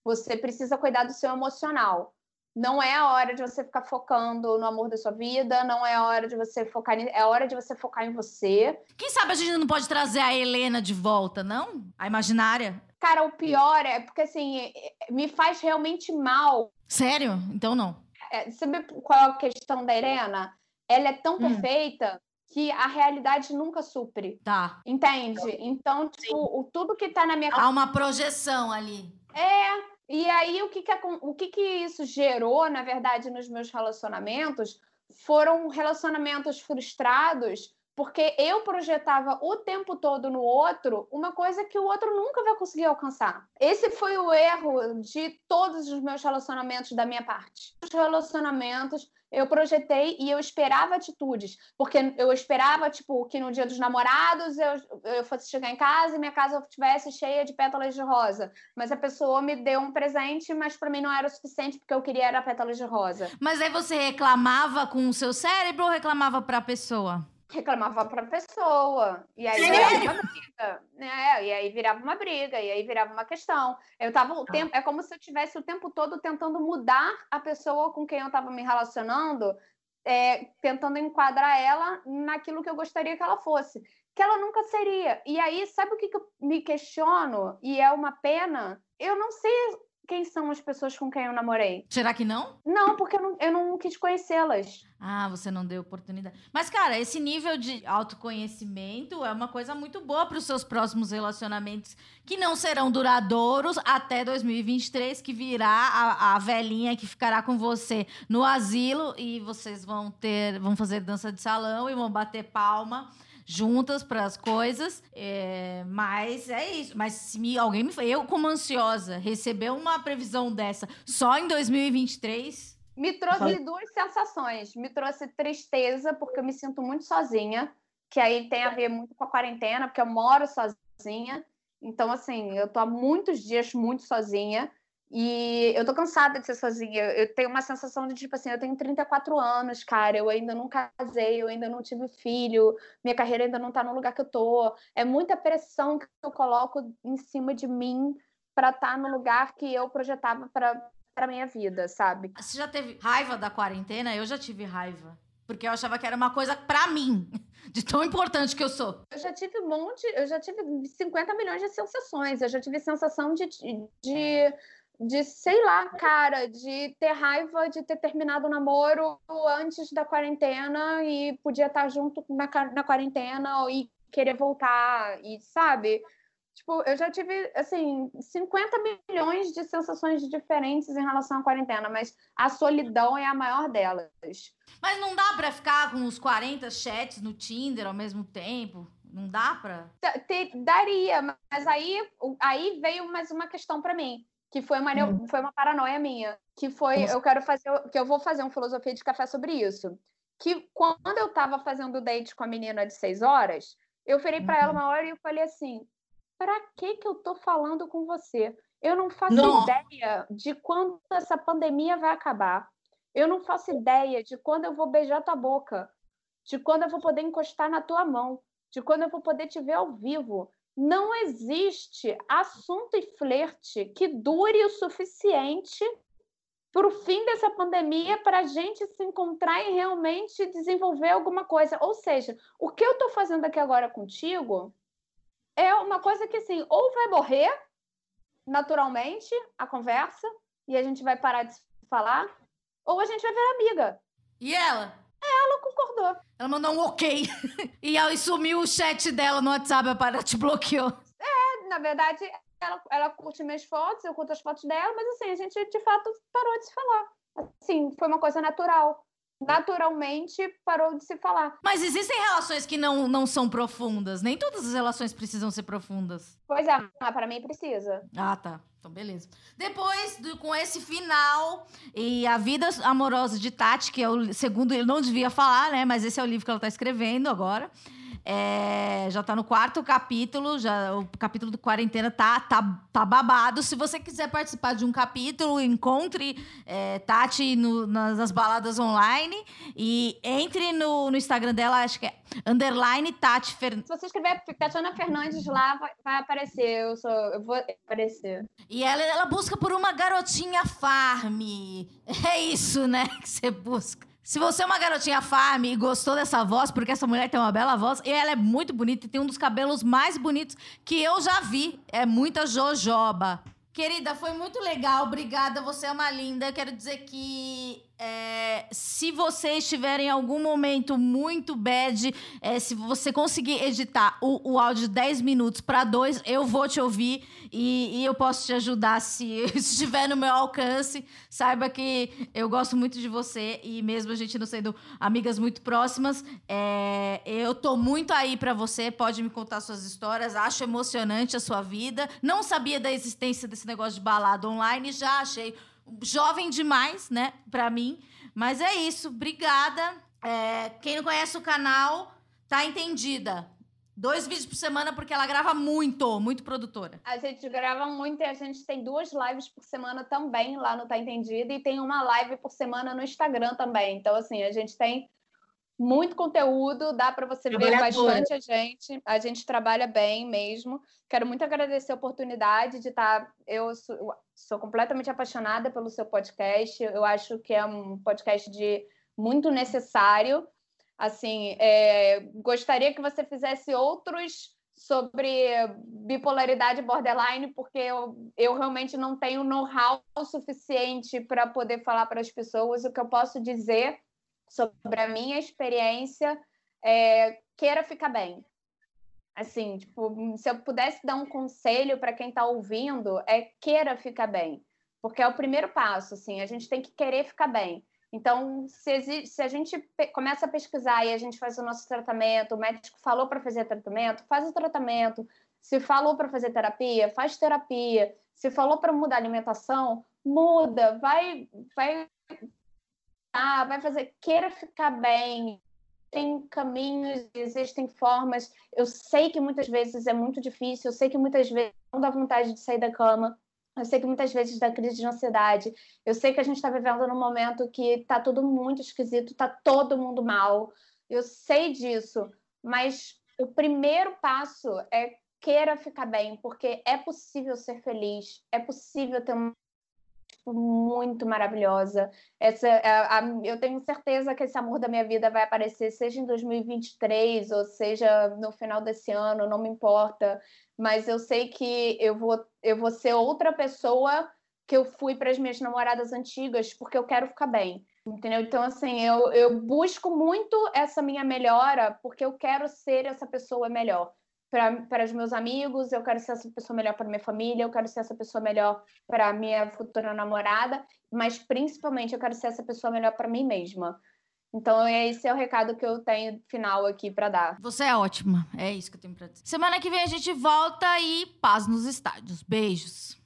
Speaker 2: Você precisa cuidar do seu emocional. Não é a hora de você ficar focando no amor da sua vida, não é a hora de você focar em, é a hora de você focar em você.
Speaker 1: Quem sabe a gente não pode trazer a Helena de volta, não? A imaginária?
Speaker 2: Cara, o pior é porque assim, me faz realmente mal.
Speaker 1: Sério? Então não.
Speaker 2: É, sabe qual é a questão da Helena? Ela é tão hum. perfeita que a realidade nunca supre.
Speaker 1: Tá.
Speaker 2: Entende? Então, tipo, o, tudo que tá na minha
Speaker 1: Há uma projeção ali.
Speaker 2: É. E aí, o que que, o que que isso gerou, na verdade, nos meus relacionamentos foram relacionamentos frustrados porque eu projetava o tempo todo no outro uma coisa que o outro nunca vai conseguir alcançar. Esse foi o erro de todos os meus relacionamentos da minha parte. Os relacionamentos eu projetei e eu esperava atitudes, porque eu esperava, tipo, que no dia dos namorados eu, eu fosse chegar em casa e minha casa estivesse cheia de pétalas de rosa. Mas a pessoa me deu um presente, mas para mim não era o suficiente, porque eu queria era pétalas de rosa.
Speaker 1: Mas aí você reclamava com o seu cérebro ou reclamava para a pessoa?
Speaker 2: Reclamava para a pessoa. E aí virava uma briga. Né? E aí virava uma briga, e aí virava uma questão. Eu tava o ah. tempo, é como se eu tivesse o tempo todo tentando mudar a pessoa com quem eu estava me relacionando, é, tentando enquadrar ela naquilo que eu gostaria que ela fosse. que ela nunca seria. E aí, sabe o que, que eu me questiono? E é uma pena? Eu não sei quem são as pessoas com quem eu namorei.
Speaker 1: Será que não?
Speaker 2: Não, porque eu não, eu não quis conhecê-las.
Speaker 1: Ah, você não deu oportunidade. Mas, cara, esse nível de autoconhecimento é uma coisa muito boa para os seus próximos relacionamentos, que não serão duradouros até 2023, que virá a, a velhinha que ficará com você no asilo e vocês vão ter, vão fazer dança de salão e vão bater palma juntas para as coisas. É, mas é isso. Mas se me, alguém me eu como ansiosa receber uma previsão dessa só em 2023,
Speaker 2: me trouxe duas sensações. Me trouxe tristeza porque eu me sinto muito sozinha, que aí tem a ver muito com a quarentena, porque eu moro sozinha. Então assim, eu tô há muitos dias muito sozinha. E eu tô cansada de ser sozinha. Eu tenho uma sensação de, tipo assim, eu tenho 34 anos, cara. Eu ainda não casei, eu ainda não tive filho, minha carreira ainda não tá no lugar que eu tô. É muita pressão que eu coloco em cima de mim para estar tá no lugar que eu projetava para para minha vida, sabe?
Speaker 1: Você já teve raiva da quarentena? Eu já tive raiva. Porque eu achava que era uma coisa para mim, <laughs> de tão importante que eu sou.
Speaker 2: Eu já tive um monte, eu já tive 50 milhões de sensações. Eu já tive sensação de, de de, sei lá, cara, de ter raiva de ter terminado o namoro antes da quarentena e podia estar junto na, na quarentena e querer voltar, e sabe? Tipo, eu já tive, assim, 50 milhões de sensações diferentes em relação à quarentena, mas a solidão é a maior delas.
Speaker 1: Mas não dá pra ficar com uns 40 chats no Tinder ao mesmo tempo? Não dá pra?
Speaker 2: Daria, mas aí, aí veio mais uma questão para mim que foi uma, hum. foi uma paranoia minha, que foi, eu quero fazer, que eu vou fazer um filosofia de café sobre isso. Que quando eu tava fazendo date com a menina de seis horas, eu virei para ela uhum. uma hora e eu falei assim: para que que eu tô falando com você? Eu não faço não. ideia de quando essa pandemia vai acabar. Eu não faço ideia de quando eu vou beijar tua boca, de quando eu vou poder encostar na tua mão, de quando eu vou poder te ver ao vivo não existe assunto e flerte que dure o suficiente para o fim dessa pandemia para a gente se encontrar e realmente desenvolver alguma coisa. Ou seja, o que eu estou fazendo aqui agora contigo é uma coisa que, assim, ou vai morrer naturalmente a conversa e a gente vai parar de falar, ou a gente vai ver amiga.
Speaker 1: E ela?
Speaker 2: Ela concordou.
Speaker 1: Ela mandou um ok. <laughs> e aí sumiu o chat dela no WhatsApp, a para te bloqueou.
Speaker 2: É, na verdade, ela, ela curte minhas fotos, eu curto as fotos dela, mas assim, a gente de fato parou de se falar. Assim, foi uma coisa natural naturalmente parou de se falar.
Speaker 1: Mas existem relações que não, não são profundas. Nem todas as relações precisam ser profundas.
Speaker 2: Pois é, mas para mim precisa.
Speaker 1: Ah, tá. Então, beleza. Depois, do, com esse final e a vida amorosa de Tati, que é o segundo, ele não devia falar, né? Mas esse é o livro que ela está escrevendo agora. É, já tá no quarto capítulo, já o capítulo do quarentena tá, tá, tá babado. Se você quiser participar de um capítulo, encontre é, Tati no, nas, nas, baladas online e entre no, no Instagram dela, acho que é underline Tati
Speaker 2: Fernandes. Se você escrever Tatiana Fernandes lá, vai, vai, aparecer. Eu, sou, eu vou aparecer.
Speaker 1: E ela, ela busca por uma garotinha farm. É isso, né, <laughs> que você busca. Se você é uma garotinha farm e gostou dessa voz, porque essa mulher tem uma bela voz, e ela é muito bonita e tem um dos cabelos mais bonitos que eu já vi. É muita jojoba. Querida, foi muito legal. Obrigada, você é uma linda. Quero dizer que é, se você estiver em algum momento muito bad, é, se você conseguir editar o, o áudio de 10 minutos para dois, eu vou te ouvir e, e, eu posso te ajudar se <laughs> estiver no meu alcance. Saiba que eu gosto muito de você e mesmo a gente não sendo amigas muito próximas, é, eu tô muito aí para você. Pode me contar suas histórias. Acho emocionante a sua vida. Não sabia da existência desse negócio de balada online, já achei jovem demais, né, pra mim. Mas é isso, obrigada. É, quem não conhece o canal, tá entendida. Dois vídeos por semana, porque ela grava muito, muito produtora.
Speaker 2: A gente grava muito e a gente tem duas lives por semana também lá no Tá Entendido. E tem uma live por semana no Instagram também. Então, assim, a gente tem muito conteúdo, dá para você ver bastante a gente. A gente trabalha bem mesmo. Quero muito agradecer a oportunidade de estar. Tá, eu sou, sou, completamente apaixonada pelo seu podcast. Eu acho que é um podcast de muito necessário. Assim, é, gostaria que você fizesse outros sobre bipolaridade borderline, porque eu, eu realmente não tenho know-how suficiente para poder falar para as pessoas. O que eu posso dizer sobre a minha experiência é queira ficar bem. Assim, tipo, se eu pudesse dar um conselho para quem está ouvindo, é queira ficar bem, porque é o primeiro passo, assim, a gente tem que querer ficar bem. Então, se, se, a gente começa a pesquisar e a gente faz o nosso tratamento, o médico falou para fazer tratamento, faz o tratamento. Se falou para fazer terapia, faz terapia. Se falou para mudar a alimentação, muda, vai, vai, ah, vai fazer, queira ficar bem. Tem caminhos, existem formas. Eu sei que muitas vezes é muito difícil, eu sei que muitas vezes não dá vontade de sair da cama, eu sei que muitas vezes dá crise de ansiedade. Eu sei que a gente está vivendo num momento que está tudo muito esquisito, está todo mundo mal. Eu sei disso, mas o primeiro passo é queira ficar bem, porque é possível ser feliz, é possível ter uma tipo, muito maravilhosa. Essa, a, a, eu tenho certeza que esse amor da minha vida vai aparecer, seja em 2023 ou seja no final desse ano, não me importa. Mas eu sei que eu vou, eu vou ser outra pessoa que eu fui para as minhas namoradas antigas, porque eu quero ficar bem. Entendeu? Então, assim, eu, eu busco muito essa minha melhora porque eu quero ser essa pessoa melhor para os meus amigos, eu quero ser essa pessoa melhor para minha família, eu quero ser essa pessoa melhor para minha futura namorada, mas principalmente eu quero ser essa pessoa melhor para mim mesma. Então, esse é o recado que eu tenho final aqui para dar.
Speaker 1: Você é ótima. É isso que eu tenho para dizer. Semana que vem a gente volta e paz nos estádios. Beijos.